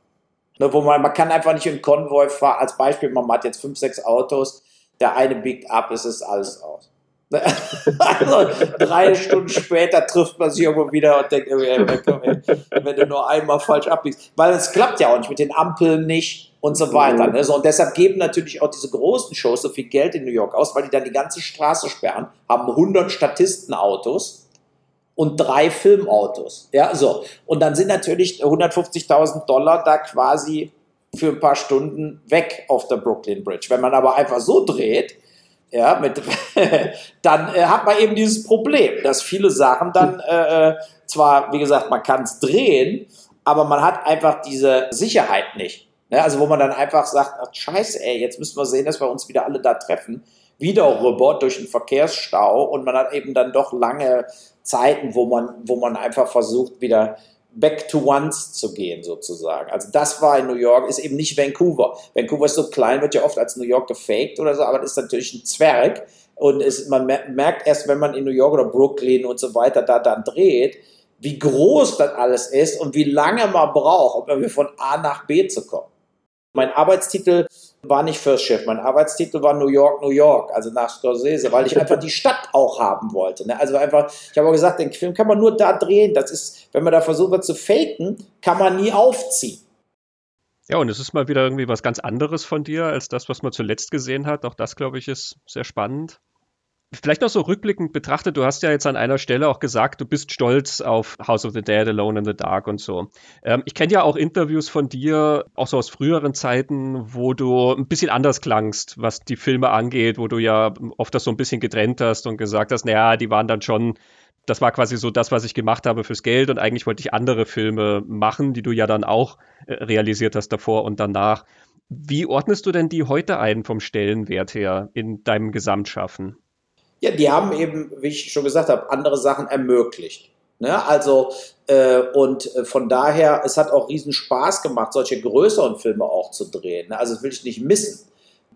Ne, wo man, man kann einfach nicht in Konvoi fahren. Als Beispiel, man hat jetzt fünf, sechs Autos, der eine biegt ab, es ist alles aus. also drei Stunden später trifft man sich irgendwo wieder und denkt, wenn du nur einmal falsch abbiegst. Weil es klappt ja auch nicht mit den Ampeln nicht und so weiter. Ne? So, und deshalb geben natürlich auch diese großen Shows so viel Geld in New York aus, weil die dann die ganze Straße sperren, haben 100 Statistenautos und drei Filmautos. Ja, so. Und dann sind natürlich 150.000 Dollar da quasi für ein paar Stunden weg auf der Brooklyn Bridge. Wenn man aber einfach so dreht, ja, mit, dann äh, hat man eben dieses Problem, dass viele Sachen dann äh, äh zwar, wie gesagt, man kann es drehen, aber man hat einfach diese Sicherheit nicht. Ne? Also wo man dann einfach sagt, ach, scheiße, ey, jetzt müssen wir sehen, dass wir uns wieder alle da treffen. Wieder rüber durch den Verkehrsstau und man hat eben dann doch lange Zeiten, wo man, wo man einfach versucht, wieder back to once zu gehen, sozusagen. Also das war in New York, ist eben nicht Vancouver. Vancouver ist so klein, wird ja oft als New York gefaked oder so, aber das ist natürlich ein Zwerg. Und es, man merkt erst, wenn man in New York oder Brooklyn und so weiter da dann dreht, wie groß das alles ist und wie lange man braucht, um von A nach B zu kommen. Mein Arbeitstitel war nicht First Shift, mein Arbeitstitel war New York, New York, also nach Scorsese, weil ich einfach die Stadt auch haben wollte. Ne? Also einfach, ich habe auch gesagt, den Film kann man nur da drehen. Das ist, wenn man da versucht zu faken, kann man nie aufziehen. Ja, und es ist mal wieder irgendwie was ganz anderes von dir als das, was man zuletzt gesehen hat. Auch das, glaube ich, ist sehr spannend. Vielleicht noch so rückblickend betrachtet, du hast ja jetzt an einer Stelle auch gesagt, du bist stolz auf House of the Dead, Alone in the Dark und so. Ähm, ich kenne ja auch Interviews von dir, auch so aus früheren Zeiten, wo du ein bisschen anders klangst, was die Filme angeht, wo du ja oft das so ein bisschen getrennt hast und gesagt hast, naja, die waren dann schon, das war quasi so das, was ich gemacht habe fürs Geld und eigentlich wollte ich andere Filme machen, die du ja dann auch äh, realisiert hast davor und danach. Wie ordnest du denn die heute ein vom Stellenwert her in deinem Gesamtschaffen? Ja, die haben eben, wie ich schon gesagt habe, andere Sachen ermöglicht. Ne? Also, äh, und äh, von daher, es hat auch riesen Spaß gemacht, solche größeren Filme auch zu drehen. Ne? Also, das will ich nicht missen.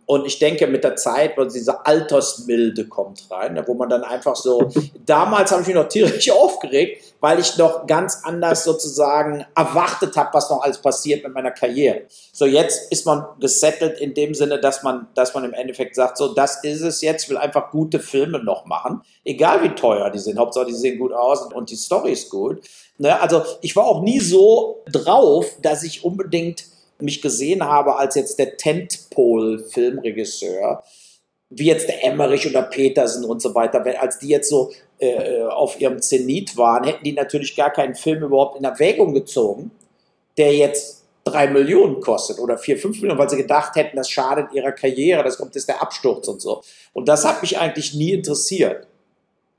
Und ich denke, mit der Zeit, weil diese Altersmilde kommt rein, ne, wo man dann einfach so, damals habe ich mich noch tierisch aufgeregt, weil ich noch ganz anders sozusagen erwartet habe, was noch alles passiert mit meiner Karriere. So, jetzt ist man gesettelt in dem Sinne, dass man, dass man im Endeffekt sagt, so, das ist es jetzt, ich will einfach gute Filme noch machen, egal wie teuer die sind, Hauptsache die sehen gut aus und die Story ist gut. Ne? Also, ich war auch nie so drauf, dass ich unbedingt mich gesehen habe als jetzt der Tentpole-Filmregisseur, wie jetzt der Emmerich oder Petersen und so weiter, als die jetzt so äh, auf ihrem Zenit waren, hätten die natürlich gar keinen Film überhaupt in Erwägung gezogen, der jetzt drei Millionen kostet oder vier, fünf Millionen, weil sie gedacht hätten, das schadet ihrer Karriere, das kommt jetzt der Absturz und so. Und das hat mich eigentlich nie interessiert.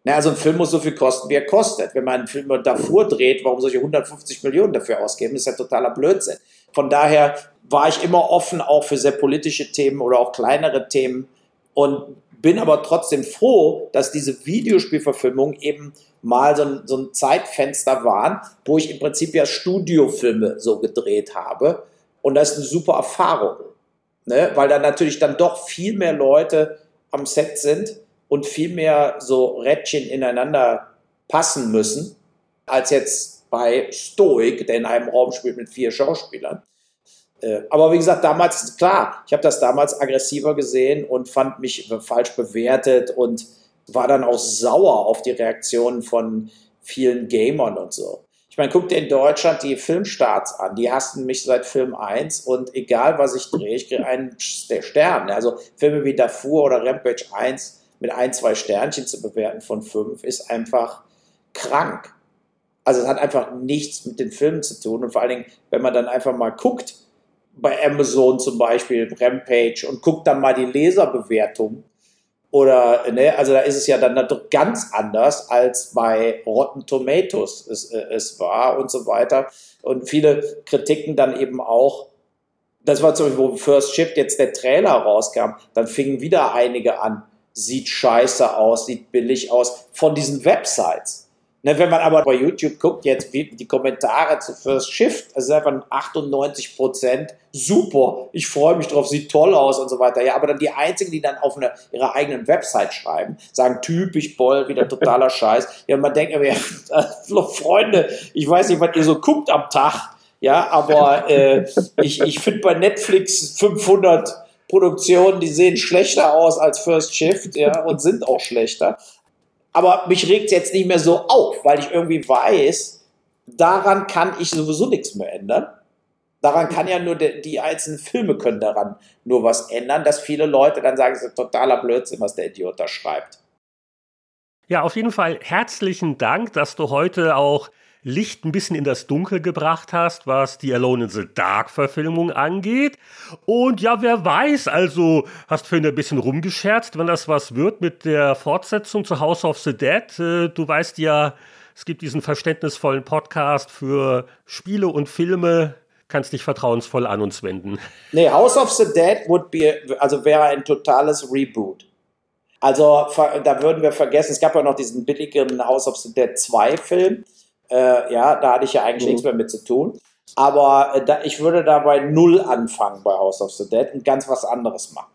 Na, also ein Film muss so viel kosten, wie er kostet. Wenn man einen Film davor dreht, warum solche 150 Millionen dafür ausgeben, das ist ja totaler Blödsinn. Von daher war ich immer offen auch für sehr politische Themen oder auch kleinere Themen und bin aber trotzdem froh, dass diese Videospielverfilmungen eben mal so ein, so ein Zeitfenster waren, wo ich im Prinzip ja Studiofilme so gedreht habe. Und das ist eine super Erfahrung, ne? weil da natürlich dann doch viel mehr Leute am Set sind und viel mehr so Rädchen ineinander passen müssen, als jetzt bei Stoic, der in einem Raum spielt mit vier Schauspielern. Äh, aber wie gesagt, damals, klar, ich habe das damals aggressiver gesehen und fand mich falsch bewertet und war dann auch sauer auf die Reaktionen von vielen Gamern und so. Ich meine, guck dir in Deutschland die Filmstarts an. Die hassen mich seit Film 1 und egal was ich drehe, ich kriege einen Stern. Also Filme wie Darfur oder Rampage 1 mit ein, zwei Sternchen zu bewerten von fünf, ist einfach krank. Also es hat einfach nichts mit den Filmen zu tun. Und vor allen Dingen, wenn man dann einfach mal guckt, bei Amazon zum Beispiel, Rampage, und guckt dann mal die Leserbewertung. Oder, ne, also da ist es ja dann ganz anders als bei Rotten Tomatoes es, äh, es war und so weiter. Und viele Kritiken dann eben auch, das war zum Beispiel, wo First Shift jetzt der Trailer rauskam, dann fingen wieder einige an, sieht scheiße aus, sieht billig aus, von diesen Websites. Ne, wenn man aber bei YouTube guckt, jetzt wie die Kommentare zu First Shift, also einfach 98 Prozent, super, ich freue mich drauf, sieht toll aus und so weiter. Ja, aber dann die einzigen, die dann auf eine, ihrer eigenen Website schreiben, sagen typisch Boll, wieder totaler Scheiß. Ja, man denkt, ja, Freunde, ich weiß nicht, was ihr so guckt am Tag, ja, aber äh, ich, ich finde bei Netflix 500 Produktionen, die sehen schlechter aus als First Shift, ja, und sind auch schlechter. Aber mich regt es jetzt nicht mehr so auf, weil ich irgendwie weiß, daran kann ich sowieso nichts mehr ändern. Daran kann ja nur die, die einzelnen Filme können daran nur was ändern, dass viele Leute dann sagen, es ist totaler Blödsinn, was der Idiot da schreibt. Ja, auf jeden Fall herzlichen Dank, dass du heute auch Licht ein bisschen in das Dunkel gebracht hast, was die Alone in the Dark Verfilmung angeht. Und ja, wer weiß, also hast vorhin ein bisschen rumgescherzt, wenn das was wird mit der Fortsetzung zu House of the Dead. Äh, du weißt ja, es gibt diesen verständnisvollen Podcast für Spiele und Filme. Kannst dich vertrauensvoll an uns wenden. Nee, House of the Dead would be, also wäre ein totales Reboot. Also da würden wir vergessen, es gab ja noch diesen billigen House of the Dead 2 Film äh, ja, da hatte ich ja eigentlich mhm. nichts mehr mit zu tun. Aber äh, da, ich würde da bei Null anfangen bei House of the Dead und ganz was anderes machen.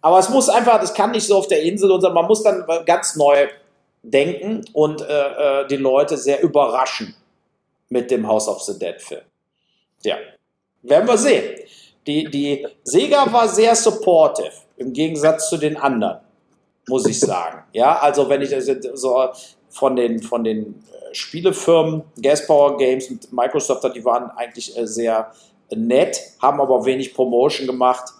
Aber es muss einfach, das kann nicht so auf der Insel, sondern man muss dann ganz neu denken und äh, äh, die Leute sehr überraschen mit dem House of the Dead Film. Ja, werden wir sehen. Die, die Sega war sehr supportive im Gegensatz zu den anderen, muss ich sagen. Ja, also wenn ich das so von den, von den Spielefirmen, Gaspower Games und Microsoft, die waren eigentlich äh, sehr nett, haben aber wenig Promotion gemacht.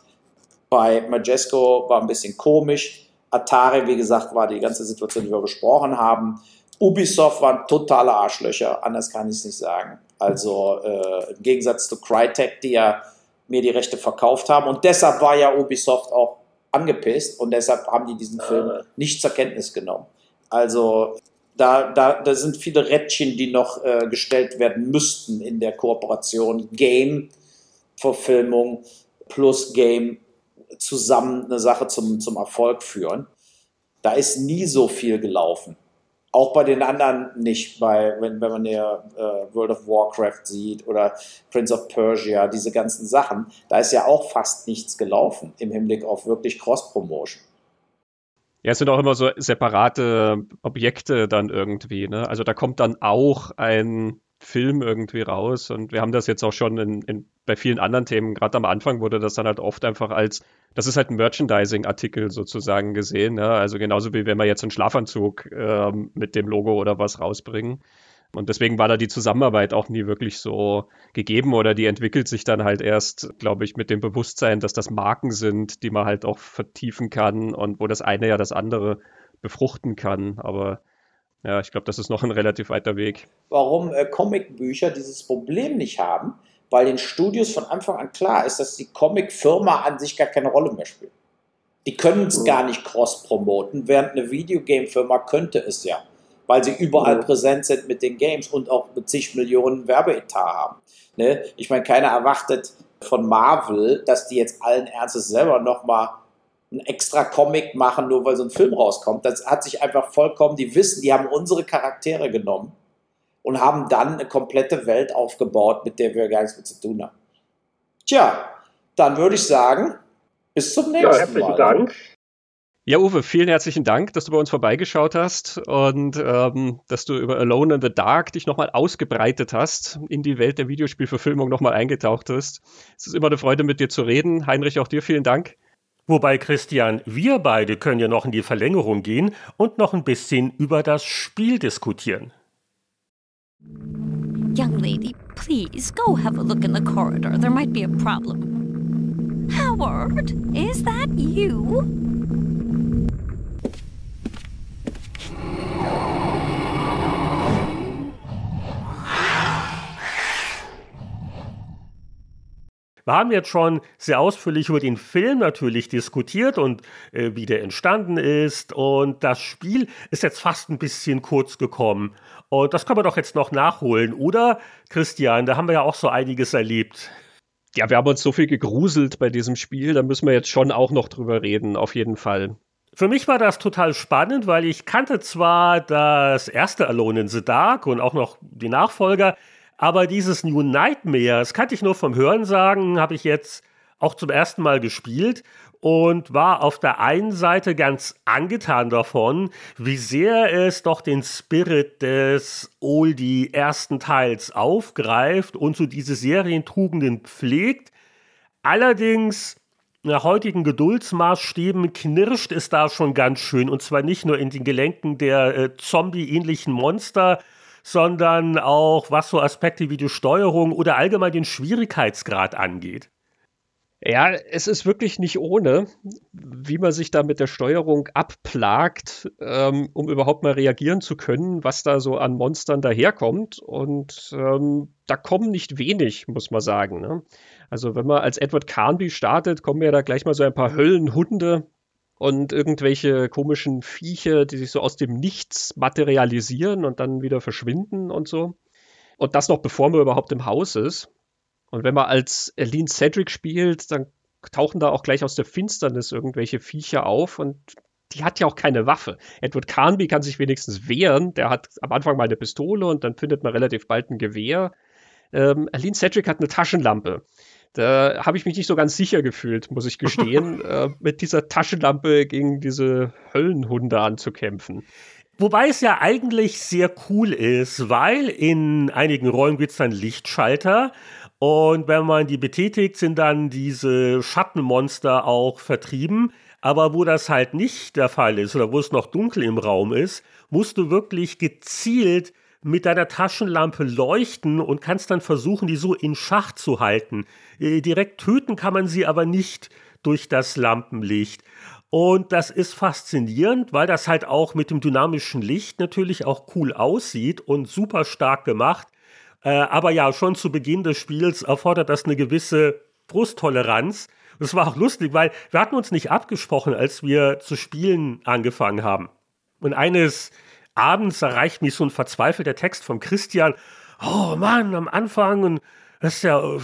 Bei Majesco war ein bisschen komisch. Atari, wie gesagt, war die ganze Situation, die wir besprochen haben. Ubisoft waren totale Arschlöcher, anders kann ich es nicht sagen. Also äh, im Gegensatz zu Crytek, die ja mir die Rechte verkauft haben. Und deshalb war ja Ubisoft auch angepisst und deshalb haben die diesen Film nicht zur Kenntnis genommen. Also da, da, da sind viele Rädchen, die noch äh, gestellt werden müssten in der Kooperation. Game-Verfilmung plus Game zusammen eine Sache zum, zum Erfolg führen. Da ist nie so viel gelaufen. Auch bei den anderen nicht, bei, wenn, wenn man ja äh, World of Warcraft sieht oder Prince of Persia, diese ganzen Sachen, da ist ja auch fast nichts gelaufen im Hinblick auf wirklich Cross-Promotion. Ja, es sind auch immer so separate Objekte dann irgendwie. Ne? Also da kommt dann auch ein Film irgendwie raus und wir haben das jetzt auch schon in, in bei vielen anderen Themen, gerade am Anfang wurde das dann halt oft einfach als, das ist halt ein Merchandising-Artikel sozusagen gesehen. Ne? Also genauso wie wenn wir jetzt einen Schlafanzug ähm, mit dem Logo oder was rausbringen. Und deswegen war da die Zusammenarbeit auch nie wirklich so gegeben oder die entwickelt sich dann halt erst, glaube ich, mit dem Bewusstsein, dass das Marken sind, die man halt auch vertiefen kann und wo das eine ja das andere befruchten kann. Aber ja, ich glaube, das ist noch ein relativ weiter Weg. Warum äh, Comicbücher dieses Problem nicht haben, weil den Studios von Anfang an klar ist, dass die Comicfirma an sich gar keine Rolle mehr spielt. Die können es mhm. gar nicht cross-promoten, während eine Videogame-Firma könnte es ja weil sie überall mhm. präsent sind mit den Games und auch mit zig Millionen Werbeetat haben. Ne? Ich meine, keiner erwartet von Marvel, dass die jetzt allen Ernstes selber nochmal einen extra Comic machen, nur weil so ein Film rauskommt. Das hat sich einfach vollkommen, die wissen, die haben unsere Charaktere genommen und haben dann eine komplette Welt aufgebaut, mit der wir gar nichts mehr zu tun haben. Tja, dann würde ich sagen, bis zum nächsten ja, herzlichen Mal. Dank. Ja, Uwe, vielen herzlichen Dank, dass du bei uns vorbeigeschaut hast und ähm, dass du über Alone in the Dark dich nochmal ausgebreitet hast, in die Welt der Videospielverfilmung nochmal eingetaucht bist. Es ist immer eine Freude, mit dir zu reden. Heinrich, auch dir vielen Dank. Wobei, Christian, wir beide können ja noch in die Verlängerung gehen und noch ein bisschen über das Spiel diskutieren. Young lady, please go have a look in the corridor. There might be a problem. Howard, is that you? Wir haben jetzt schon sehr ausführlich über den Film natürlich diskutiert und äh, wie der entstanden ist. Und das Spiel ist jetzt fast ein bisschen kurz gekommen. Und das können wir doch jetzt noch nachholen, oder? Christian, da haben wir ja auch so einiges erlebt. Ja, wir haben uns so viel gegruselt bei diesem Spiel, da müssen wir jetzt schon auch noch drüber reden, auf jeden Fall. Für mich war das total spannend, weil ich kannte zwar das erste Alone in the Dark und auch noch die Nachfolger, aber dieses New Nightmare, das kannte ich nur vom Hören sagen, habe ich jetzt auch zum ersten Mal gespielt und war auf der einen Seite ganz angetan davon, wie sehr es doch den Spirit des Oldie ersten Teils aufgreift und so diese Serientugenden pflegt. Allerdings nach heutigen Geduldsmaßstäben knirscht es da schon ganz schön und zwar nicht nur in den Gelenken der äh, Zombie-ähnlichen Monster, sondern auch was so Aspekte wie die Steuerung oder allgemein den Schwierigkeitsgrad angeht. Ja, es ist wirklich nicht ohne, wie man sich da mit der Steuerung abplagt, ähm, um überhaupt mal reagieren zu können, was da so an Monstern daherkommt. Und ähm, da kommen nicht wenig, muss man sagen. Ne? Also wenn man als Edward Carnby startet, kommen ja da gleich mal so ein paar Höllenhunde und irgendwelche komischen Viecher, die sich so aus dem Nichts materialisieren und dann wieder verschwinden und so. Und das noch bevor man überhaupt im Haus ist. Und wenn man als Aline Cedric spielt, dann tauchen da auch gleich aus der Finsternis irgendwelche Viecher auf und die hat ja auch keine Waffe. Edward Carnby kann sich wenigstens wehren. Der hat am Anfang mal eine Pistole und dann findet man relativ bald ein Gewehr. Ähm, Aline Cedric hat eine Taschenlampe. Da habe ich mich nicht so ganz sicher gefühlt, muss ich gestehen, äh, mit dieser Taschenlampe gegen diese Höllenhunde anzukämpfen. Wobei es ja eigentlich sehr cool ist, weil in einigen Räumen gibt es dann Lichtschalter und wenn man die betätigt, sind dann diese Schattenmonster auch vertrieben. Aber wo das halt nicht der Fall ist oder wo es noch dunkel im Raum ist, musst du wirklich gezielt mit deiner Taschenlampe leuchten und kannst dann versuchen, die so in Schach zu halten. Äh, direkt töten kann man sie aber nicht durch das Lampenlicht. Und das ist faszinierend, weil das halt auch mit dem dynamischen Licht natürlich auch cool aussieht und super stark gemacht. Äh, aber ja, schon zu Beginn des Spiels erfordert das eine gewisse Frusttoleranz. Das war auch lustig, weil wir hatten uns nicht abgesprochen, als wir zu spielen angefangen haben. Und eines Abends erreicht mich so ein verzweifelter Text von Christian. Oh Mann, am Anfang und das ist ja äh,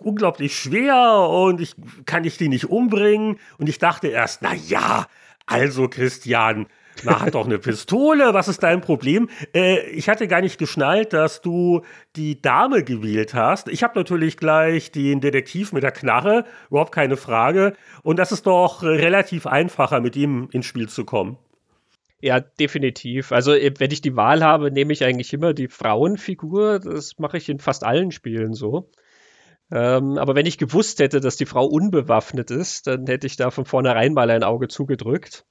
unglaublich schwer und ich kann ich die nicht umbringen. Und ich dachte erst, na ja, also Christian, man hat doch eine Pistole, was ist dein Problem? Äh, ich hatte gar nicht geschnallt, dass du die Dame gewählt hast. Ich habe natürlich gleich den Detektiv mit der Knarre, überhaupt keine Frage. Und das ist doch relativ einfacher, mit ihm ins Spiel zu kommen. Ja, definitiv. Also äh, wenn ich die Wahl habe, nehme ich eigentlich immer die Frauenfigur. Das mache ich in fast allen Spielen so. Ähm, aber wenn ich gewusst hätte, dass die Frau unbewaffnet ist, dann hätte ich da von vornherein mal ein Auge zugedrückt.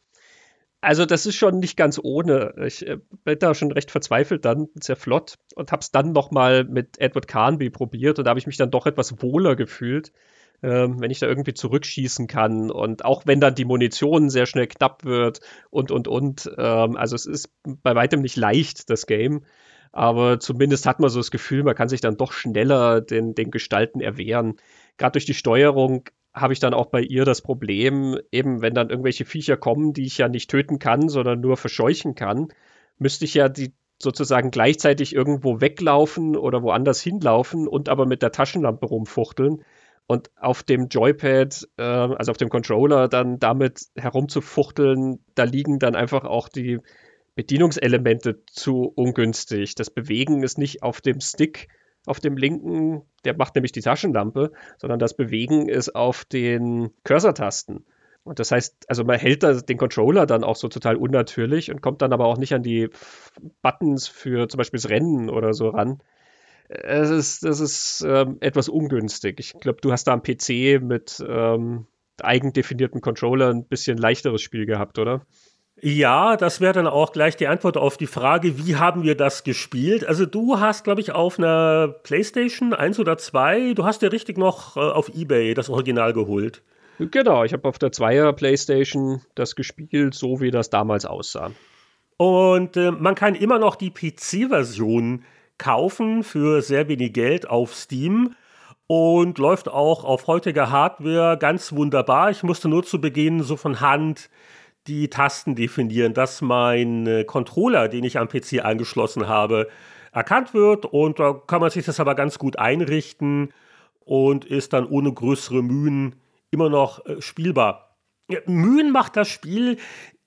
Also das ist schon nicht ganz ohne. Ich äh, bin da schon recht verzweifelt dann, sehr flott und habe es dann noch mal mit Edward Carnby probiert und da habe ich mich dann doch etwas wohler gefühlt, ähm, wenn ich da irgendwie zurückschießen kann und auch wenn dann die Munition sehr schnell knapp wird und und und. Ähm, also es ist bei weitem nicht leicht das Game, aber zumindest hat man so das Gefühl, man kann sich dann doch schneller den den Gestalten erwehren. Gerade durch die Steuerung habe ich dann auch bei ihr das Problem, eben wenn dann irgendwelche Viecher kommen, die ich ja nicht töten kann, sondern nur verscheuchen kann, müsste ich ja die sozusagen gleichzeitig irgendwo weglaufen oder woanders hinlaufen und aber mit der Taschenlampe rumfuchteln und auf dem Joypad, äh, also auf dem Controller, dann damit herumzufuchteln, da liegen dann einfach auch die Bedienungselemente zu ungünstig. Das Bewegen ist nicht auf dem Stick auf dem linken, der macht nämlich die Taschenlampe, sondern das Bewegen ist auf den Cursor-Tasten. Und das heißt, also man hält da den Controller dann auch so total unnatürlich und kommt dann aber auch nicht an die Buttons für zum Beispiel das Rennen oder so ran. Es ist, das ist ähm, etwas ungünstig. Ich glaube, du hast da am PC mit ähm, eigendefinierten Controller ein bisschen leichteres Spiel gehabt, oder? Ja, das wäre dann auch gleich die Antwort auf die Frage, wie haben wir das gespielt? Also du hast, glaube ich, auf einer PlayStation 1 oder 2, du hast dir richtig noch äh, auf eBay das Original geholt. Genau, ich habe auf der 2er PlayStation das gespielt, so wie das damals aussah. Und äh, man kann immer noch die PC-Version kaufen für sehr wenig Geld auf Steam und läuft auch auf heutiger Hardware ganz wunderbar. Ich musste nur zu Beginn so von Hand die Tasten definieren, dass mein äh, Controller, den ich am PC angeschlossen habe, erkannt wird und da kann man sich das aber ganz gut einrichten und ist dann ohne größere Mühen immer noch äh, spielbar. Mühen macht das Spiel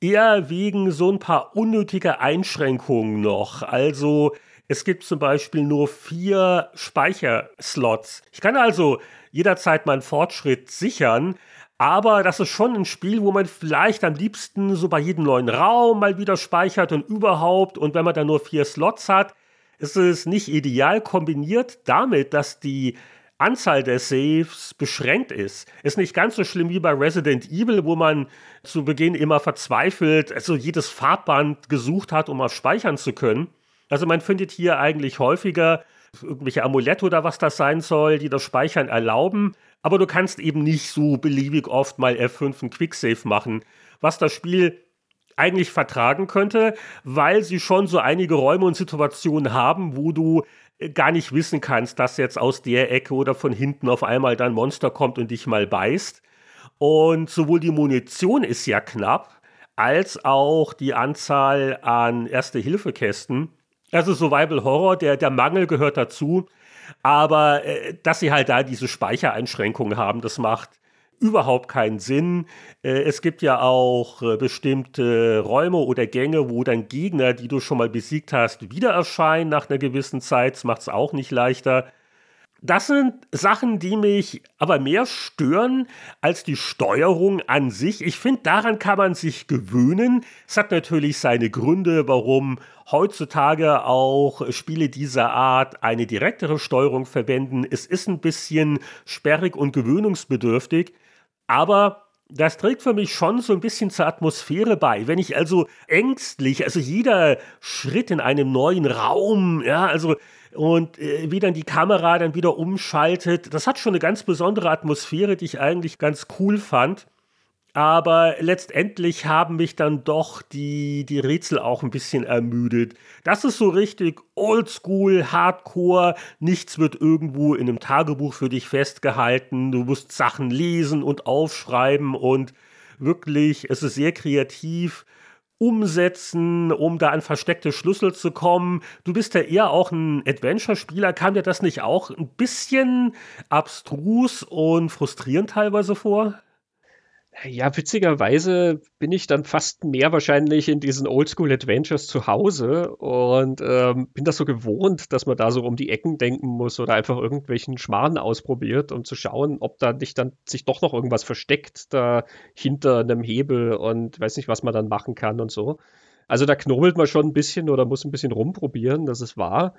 eher wegen so ein paar unnötiger Einschränkungen noch. Also es gibt zum Beispiel nur vier Speicherslots. Ich kann also jederzeit meinen Fortschritt sichern, aber das ist schon ein Spiel, wo man vielleicht am liebsten so bei jedem neuen Raum mal wieder speichert und überhaupt. Und wenn man dann nur vier Slots hat, ist es nicht ideal kombiniert damit, dass die Anzahl der Saves beschränkt ist. Ist nicht ganz so schlimm wie bei Resident Evil, wo man zu Beginn immer verzweifelt, also jedes Farbband gesucht hat, um auf speichern zu können. Also man findet hier eigentlich häufiger irgendwelche Amulette oder was das sein soll, die das Speichern erlauben. Aber du kannst eben nicht so beliebig oft mal F5 einen Quicksave machen, was das Spiel eigentlich vertragen könnte, weil sie schon so einige Räume und Situationen haben, wo du äh, gar nicht wissen kannst, dass jetzt aus der Ecke oder von hinten auf einmal dein Monster kommt und dich mal beißt. Und sowohl die Munition ist ja knapp, als auch die Anzahl an Erste-Hilfe-Kästen. Also Survival Horror, der, der Mangel gehört dazu. Aber äh, dass sie halt da diese Speichereinschränkungen haben, das macht überhaupt keinen Sinn. Äh, es gibt ja auch äh, bestimmte Räume oder Gänge, wo dann Gegner, die du schon mal besiegt hast, wieder erscheinen nach einer gewissen Zeit. Das macht es auch nicht leichter. Das sind Sachen, die mich aber mehr stören als die Steuerung an sich. Ich finde, daran kann man sich gewöhnen. Es hat natürlich seine Gründe, warum heutzutage auch Spiele dieser Art eine direktere Steuerung verwenden. Es ist ein bisschen sperrig und gewöhnungsbedürftig, aber das trägt für mich schon so ein bisschen zur Atmosphäre bei. Wenn ich also ängstlich, also jeder Schritt in einem neuen Raum, ja, also und äh, wie dann die Kamera dann wieder umschaltet. Das hat schon eine ganz besondere Atmosphäre, die ich eigentlich ganz cool fand. Aber letztendlich haben mich dann doch die, die Rätsel auch ein bisschen ermüdet. Das ist so richtig oldschool, hardcore. Nichts wird irgendwo in einem Tagebuch für dich festgehalten. Du musst Sachen lesen und aufschreiben und wirklich, es ist sehr kreativ umsetzen, um da an versteckte Schlüssel zu kommen. Du bist ja eher auch ein Adventure-Spieler. Kam dir das nicht auch ein bisschen abstrus und frustrierend teilweise vor? Ja, witzigerweise bin ich dann fast mehr wahrscheinlich in diesen Oldschool-Adventures zu Hause und ähm, bin das so gewohnt, dass man da so um die Ecken denken muss oder einfach irgendwelchen Schmarrn ausprobiert, um zu schauen, ob da nicht dann sich doch noch irgendwas versteckt da hinter einem Hebel und weiß nicht, was man dann machen kann und so. Also da knobelt man schon ein bisschen oder muss ein bisschen rumprobieren, das ist wahr.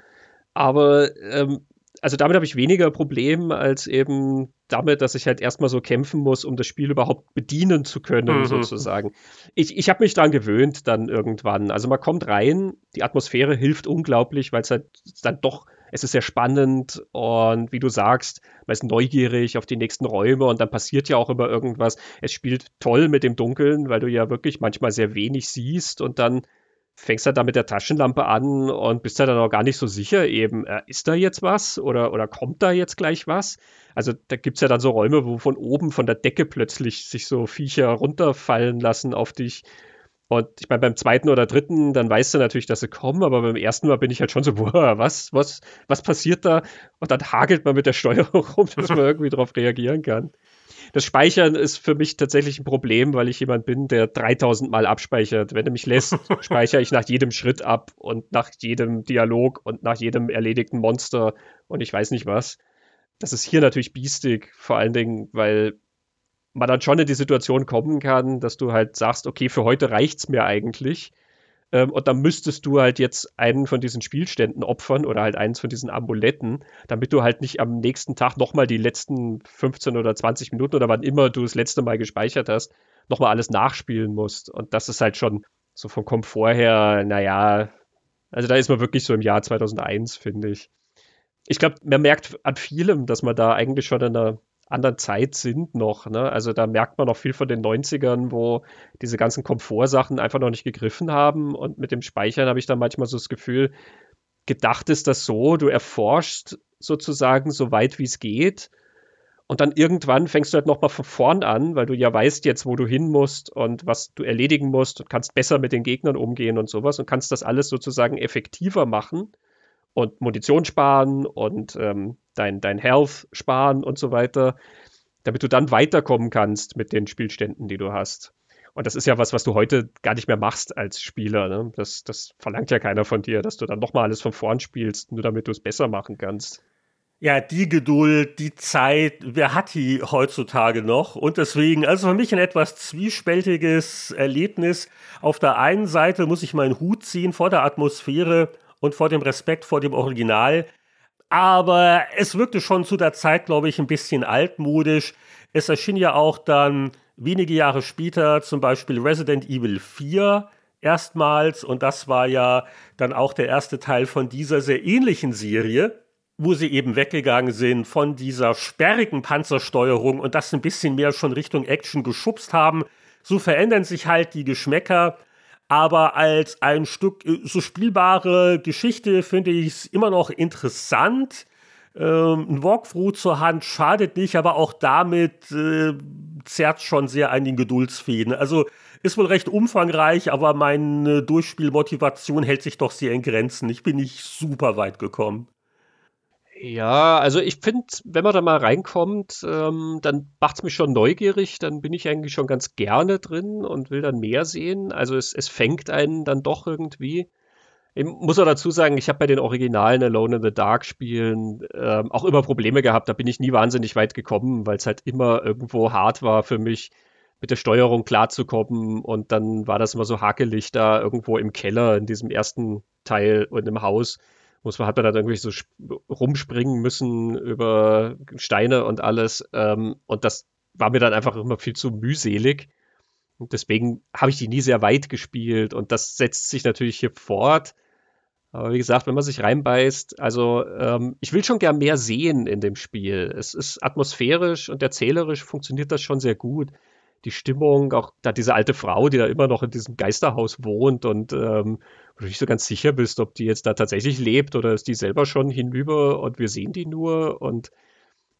Aber ähm, also damit habe ich weniger Problem als eben damit, dass ich halt erstmal so kämpfen muss, um das Spiel überhaupt bedienen zu können, mhm. sozusagen. Ich, ich habe mich daran gewöhnt dann irgendwann. Also man kommt rein, die Atmosphäre hilft unglaublich, weil es halt dann doch, es ist sehr spannend und wie du sagst, man ist neugierig auf die nächsten Räume und dann passiert ja auch immer irgendwas. Es spielt toll mit dem Dunkeln, weil du ja wirklich manchmal sehr wenig siehst und dann fängst halt da mit der Taschenlampe an und bist ja dann auch gar nicht so sicher eben, äh, ist da jetzt was oder, oder kommt da jetzt gleich was? Also da gibt es ja dann so Räume, wo von oben von der Decke plötzlich sich so Viecher runterfallen lassen auf dich. Und ich meine, beim zweiten oder dritten, dann weißt du natürlich, dass sie kommen, aber beim ersten Mal bin ich halt schon so, boah, was, was, was passiert da? Und dann hagelt man mit der Steuerung rum, dass man irgendwie darauf reagieren kann das Speichern ist für mich tatsächlich ein Problem, weil ich jemand bin, der 3000 Mal abspeichert. Wenn er mich lässt, speichere ich nach jedem Schritt ab und nach jedem Dialog und nach jedem erledigten Monster und ich weiß nicht was. Das ist hier natürlich biestig, vor allen Dingen, weil man dann schon in die Situation kommen kann, dass du halt sagst, okay, für heute reicht's mir eigentlich. Ähm, und dann müsstest du halt jetzt einen von diesen Spielständen opfern oder halt eins von diesen Amuletten, damit du halt nicht am nächsten Tag nochmal die letzten 15 oder 20 Minuten oder wann immer du das letzte Mal gespeichert hast, nochmal alles nachspielen musst. Und das ist halt schon so vom Komfort her, naja, also da ist man wirklich so im Jahr 2001, finde ich. Ich glaube, man merkt an vielem, dass man da eigentlich schon in einer anderen Zeit sind noch. Ne? Also da merkt man noch viel von den 90ern, wo diese ganzen Komfortsachen einfach noch nicht gegriffen haben. Und mit dem Speichern habe ich dann manchmal so das Gefühl, gedacht ist das so, du erforschst sozusagen so weit wie es geht. Und dann irgendwann fängst du halt nochmal von vorn an, weil du ja weißt jetzt, wo du hin musst und was du erledigen musst und kannst besser mit den Gegnern umgehen und sowas und kannst das alles sozusagen effektiver machen und Munition sparen und ähm, dein, dein Health sparen und so weiter. damit du dann weiterkommen kannst mit den Spielständen, die du hast. Und das ist ja was, was du heute gar nicht mehr machst als Spieler. Ne? Das, das verlangt ja keiner von dir, dass du dann nochmal alles von vorn spielst, nur damit du es besser machen kannst. Ja, die Geduld, die Zeit, wer hat die heutzutage noch? Und deswegen, also für mich ein etwas zwiespältiges Erlebnis. Auf der einen Seite muss ich meinen Hut ziehen vor der Atmosphäre und vor dem Respekt vor dem Original. Aber es wirkte schon zu der Zeit, glaube ich, ein bisschen altmodisch. Es erschien ja auch dann wenige Jahre später zum Beispiel Resident Evil 4 erstmals und das war ja dann auch der erste Teil von dieser sehr ähnlichen Serie, wo sie eben weggegangen sind von dieser sperrigen Panzersteuerung und das ein bisschen mehr schon Richtung Action geschubst haben. So verändern sich halt die Geschmäcker, aber als ein Stück äh, so spielbare Geschichte finde ich es immer noch interessant. Ähm, ein Walkthrough zur Hand schadet nicht, aber auch damit äh, zerrt schon sehr an den Geduldsfäden. Also ist wohl recht umfangreich, aber meine Durchspielmotivation hält sich doch sehr in Grenzen. Ich bin nicht super weit gekommen. Ja, also ich finde, wenn man da mal reinkommt, ähm, dann macht es mich schon neugierig, dann bin ich eigentlich schon ganz gerne drin und will dann mehr sehen. Also es, es fängt einen dann doch irgendwie. Ich muss auch dazu sagen, ich habe bei den originalen Alone in the Dark Spielen ähm, auch immer Probleme gehabt. Da bin ich nie wahnsinnig weit gekommen, weil es halt immer irgendwo hart war für mich, mit der Steuerung klarzukommen. Und dann war das immer so hakelig da irgendwo im Keller in diesem ersten Teil und im Haus. Muss man, hat man dann irgendwie so rumspringen müssen über Steine und alles. Ähm, und das war mir dann einfach immer viel zu mühselig. Und deswegen habe ich die nie sehr weit gespielt. Und das setzt sich natürlich hier fort. Aber wie gesagt, wenn man sich reinbeißt, also ähm, ich will schon gern mehr sehen in dem Spiel. Es ist atmosphärisch und erzählerisch funktioniert das schon sehr gut. Die Stimmung, auch da diese alte Frau, die da immer noch in diesem Geisterhaus wohnt und ähm, wo du nicht so ganz sicher bist, ob die jetzt da tatsächlich lebt oder ist die selber schon hinüber und wir sehen die nur und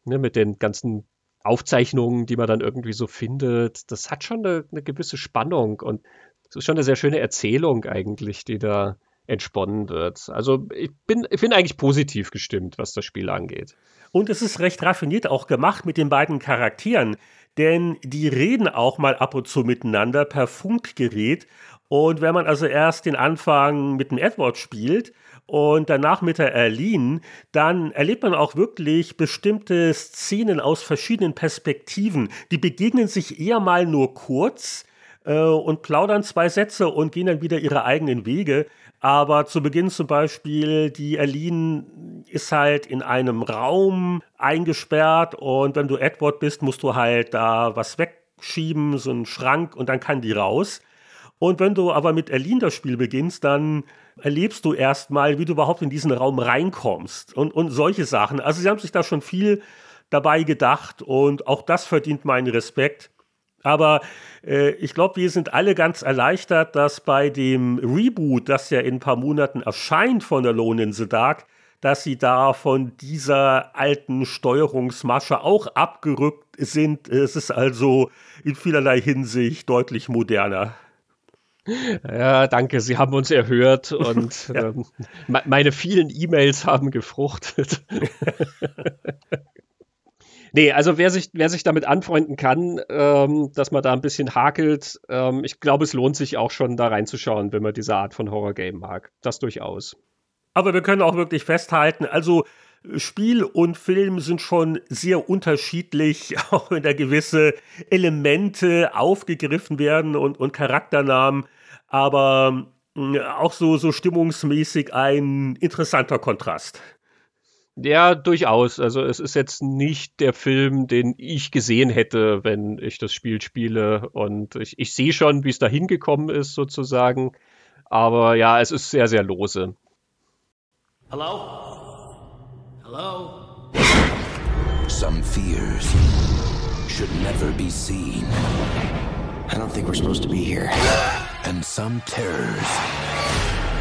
ne, mit den ganzen Aufzeichnungen, die man dann irgendwie so findet, das hat schon eine, eine gewisse Spannung und es ist schon eine sehr schöne Erzählung eigentlich, die da entsponnen wird. Also ich bin, ich bin eigentlich positiv gestimmt, was das Spiel angeht. Und es ist recht raffiniert auch gemacht mit den beiden Charakteren, denn die reden auch mal ab und zu miteinander per Funkgerät. Und wenn man also erst den Anfang mit dem Edward spielt und danach mit der Erlin, dann erlebt man auch wirklich bestimmte Szenen aus verschiedenen Perspektiven. Die begegnen sich eher mal nur kurz äh, und plaudern zwei Sätze und gehen dann wieder ihre eigenen Wege. Aber zu Beginn zum Beispiel, die Aline ist halt in einem Raum eingesperrt und wenn du Edward bist, musst du halt da was wegschieben, so einen Schrank und dann kann die raus. Und wenn du aber mit Aline das Spiel beginnst, dann erlebst du erstmal, wie du überhaupt in diesen Raum reinkommst und, und solche Sachen. Also sie haben sich da schon viel dabei gedacht und auch das verdient meinen Respekt. Aber äh, ich glaube, wir sind alle ganz erleichtert, dass bei dem Reboot, das ja in ein paar Monaten erscheint von Alone in the Dark, dass sie da von dieser alten Steuerungsmasche auch abgerückt sind. Es ist also in vielerlei Hinsicht deutlich moderner. Ja, danke. Sie haben uns erhört und ja. ähm, meine vielen E-Mails haben gefruchtet. Nee, also wer sich, wer sich damit anfreunden kann, ähm, dass man da ein bisschen hakelt, ähm, ich glaube, es lohnt sich auch schon da reinzuschauen, wenn man diese Art von Horror-Game mag. Das durchaus. Aber wir können auch wirklich festhalten, also Spiel und Film sind schon sehr unterschiedlich, auch wenn da gewisse Elemente aufgegriffen werden und, und Charakternamen, aber äh, auch so, so stimmungsmäßig ein interessanter Kontrast. Ja, durchaus. Also es ist jetzt nicht der Film, den ich gesehen hätte, wenn ich das Spiel spiele. Und ich, ich sehe schon, wie es da hingekommen ist, sozusagen. Aber ja, es ist sehr, sehr lose. Hello? Hello? Some fears should never be seen. I don't think we're supposed to be here. And some terrors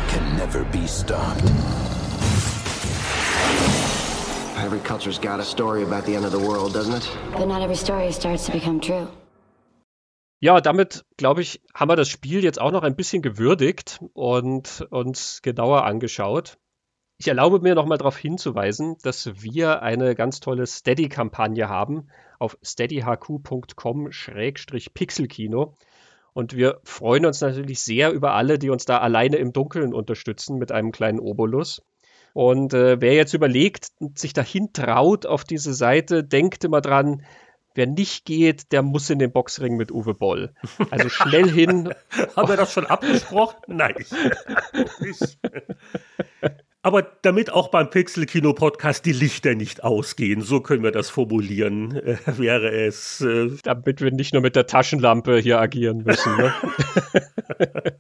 can never be stopped. Every culture's got a story about the end of the world, doesn't it? But not every story starts to become true. Ja, damit, glaube ich, haben wir das Spiel jetzt auch noch ein bisschen gewürdigt und uns genauer angeschaut. Ich erlaube mir nochmal darauf hinzuweisen, dass wir eine ganz tolle Steady-Kampagne haben auf steadyhq.com-pixelkino. Und wir freuen uns natürlich sehr über alle, die uns da alleine im Dunkeln unterstützen mit einem kleinen Obolus. Und äh, wer jetzt überlegt und sich dahin traut auf diese Seite, denkt immer dran, wer nicht geht, der muss in den Boxring mit Uwe Boll. Also schnell hin. Haben wir das schon abgesprochen? Nein. Aber damit auch beim Pixel-Kino-Podcast die Lichter nicht ausgehen, so können wir das formulieren, äh, wäre es. Äh damit wir nicht nur mit der Taschenlampe hier agieren müssen. Ne?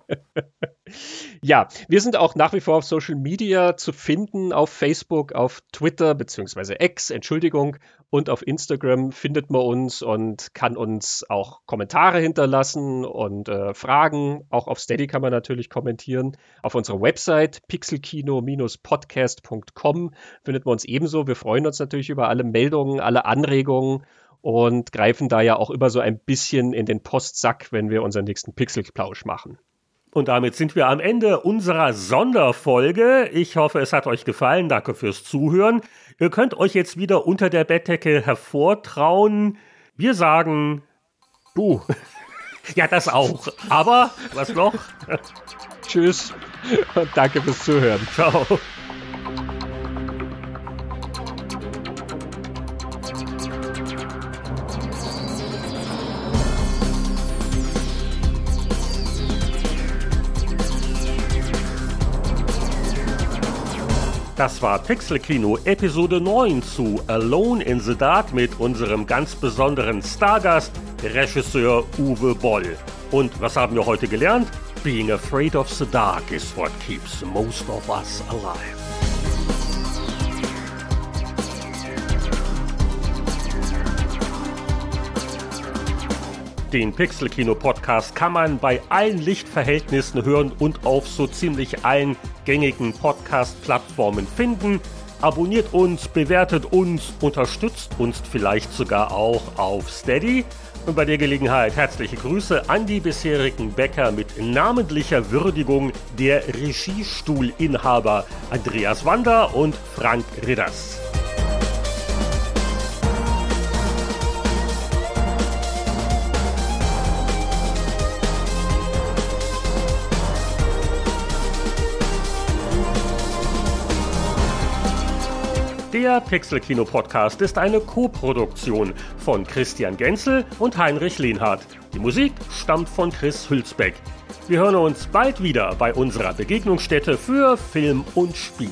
ja, wir sind auch nach wie vor auf Social Media zu finden, auf Facebook, auf Twitter beziehungsweise X, Entschuldigung, und auf Instagram findet man uns und kann uns auch Kommentare hinterlassen und äh, Fragen. Auch auf Steady kann man natürlich kommentieren. Auf unserer Website pixelkino-podcast.com findet man uns ebenso. Wir freuen uns natürlich über alle Meldungen, alle Anregungen und greifen da ja auch immer so ein bisschen in den Postsack, wenn wir unseren nächsten Pixelplausch machen. Und damit sind wir am Ende unserer Sonderfolge. Ich hoffe, es hat euch gefallen. Danke fürs Zuhören. Ihr könnt euch jetzt wieder unter der Bettdecke hervortrauen. Wir sagen du. ja, das auch. Aber was noch? Tschüss und danke fürs Zuhören. Ciao. Das war Pixelkino Episode 9 zu Alone in the Dark mit unserem ganz besonderen Stargast, Regisseur Uwe Boll. Und was haben wir heute gelernt? Being afraid of the dark is what keeps most of us alive. Den Pixelkino-Podcast kann man bei allen Lichtverhältnissen hören und auf so ziemlich allen gängigen Podcast-Plattformen finden. Abonniert uns, bewertet uns, unterstützt uns vielleicht sogar auch auf Steady. Und bei der Gelegenheit herzliche Grüße an die bisherigen Bäcker mit namentlicher Würdigung der Regiestuhlinhaber Andreas Wander und Frank Ridders. Der Pixel-Kino Podcast ist eine Co-Produktion von Christian Genzel und Heinrich Lehnhardt. Die Musik stammt von Chris Hülsbeck. Wir hören uns bald wieder bei unserer Begegnungsstätte für Film und Spiel.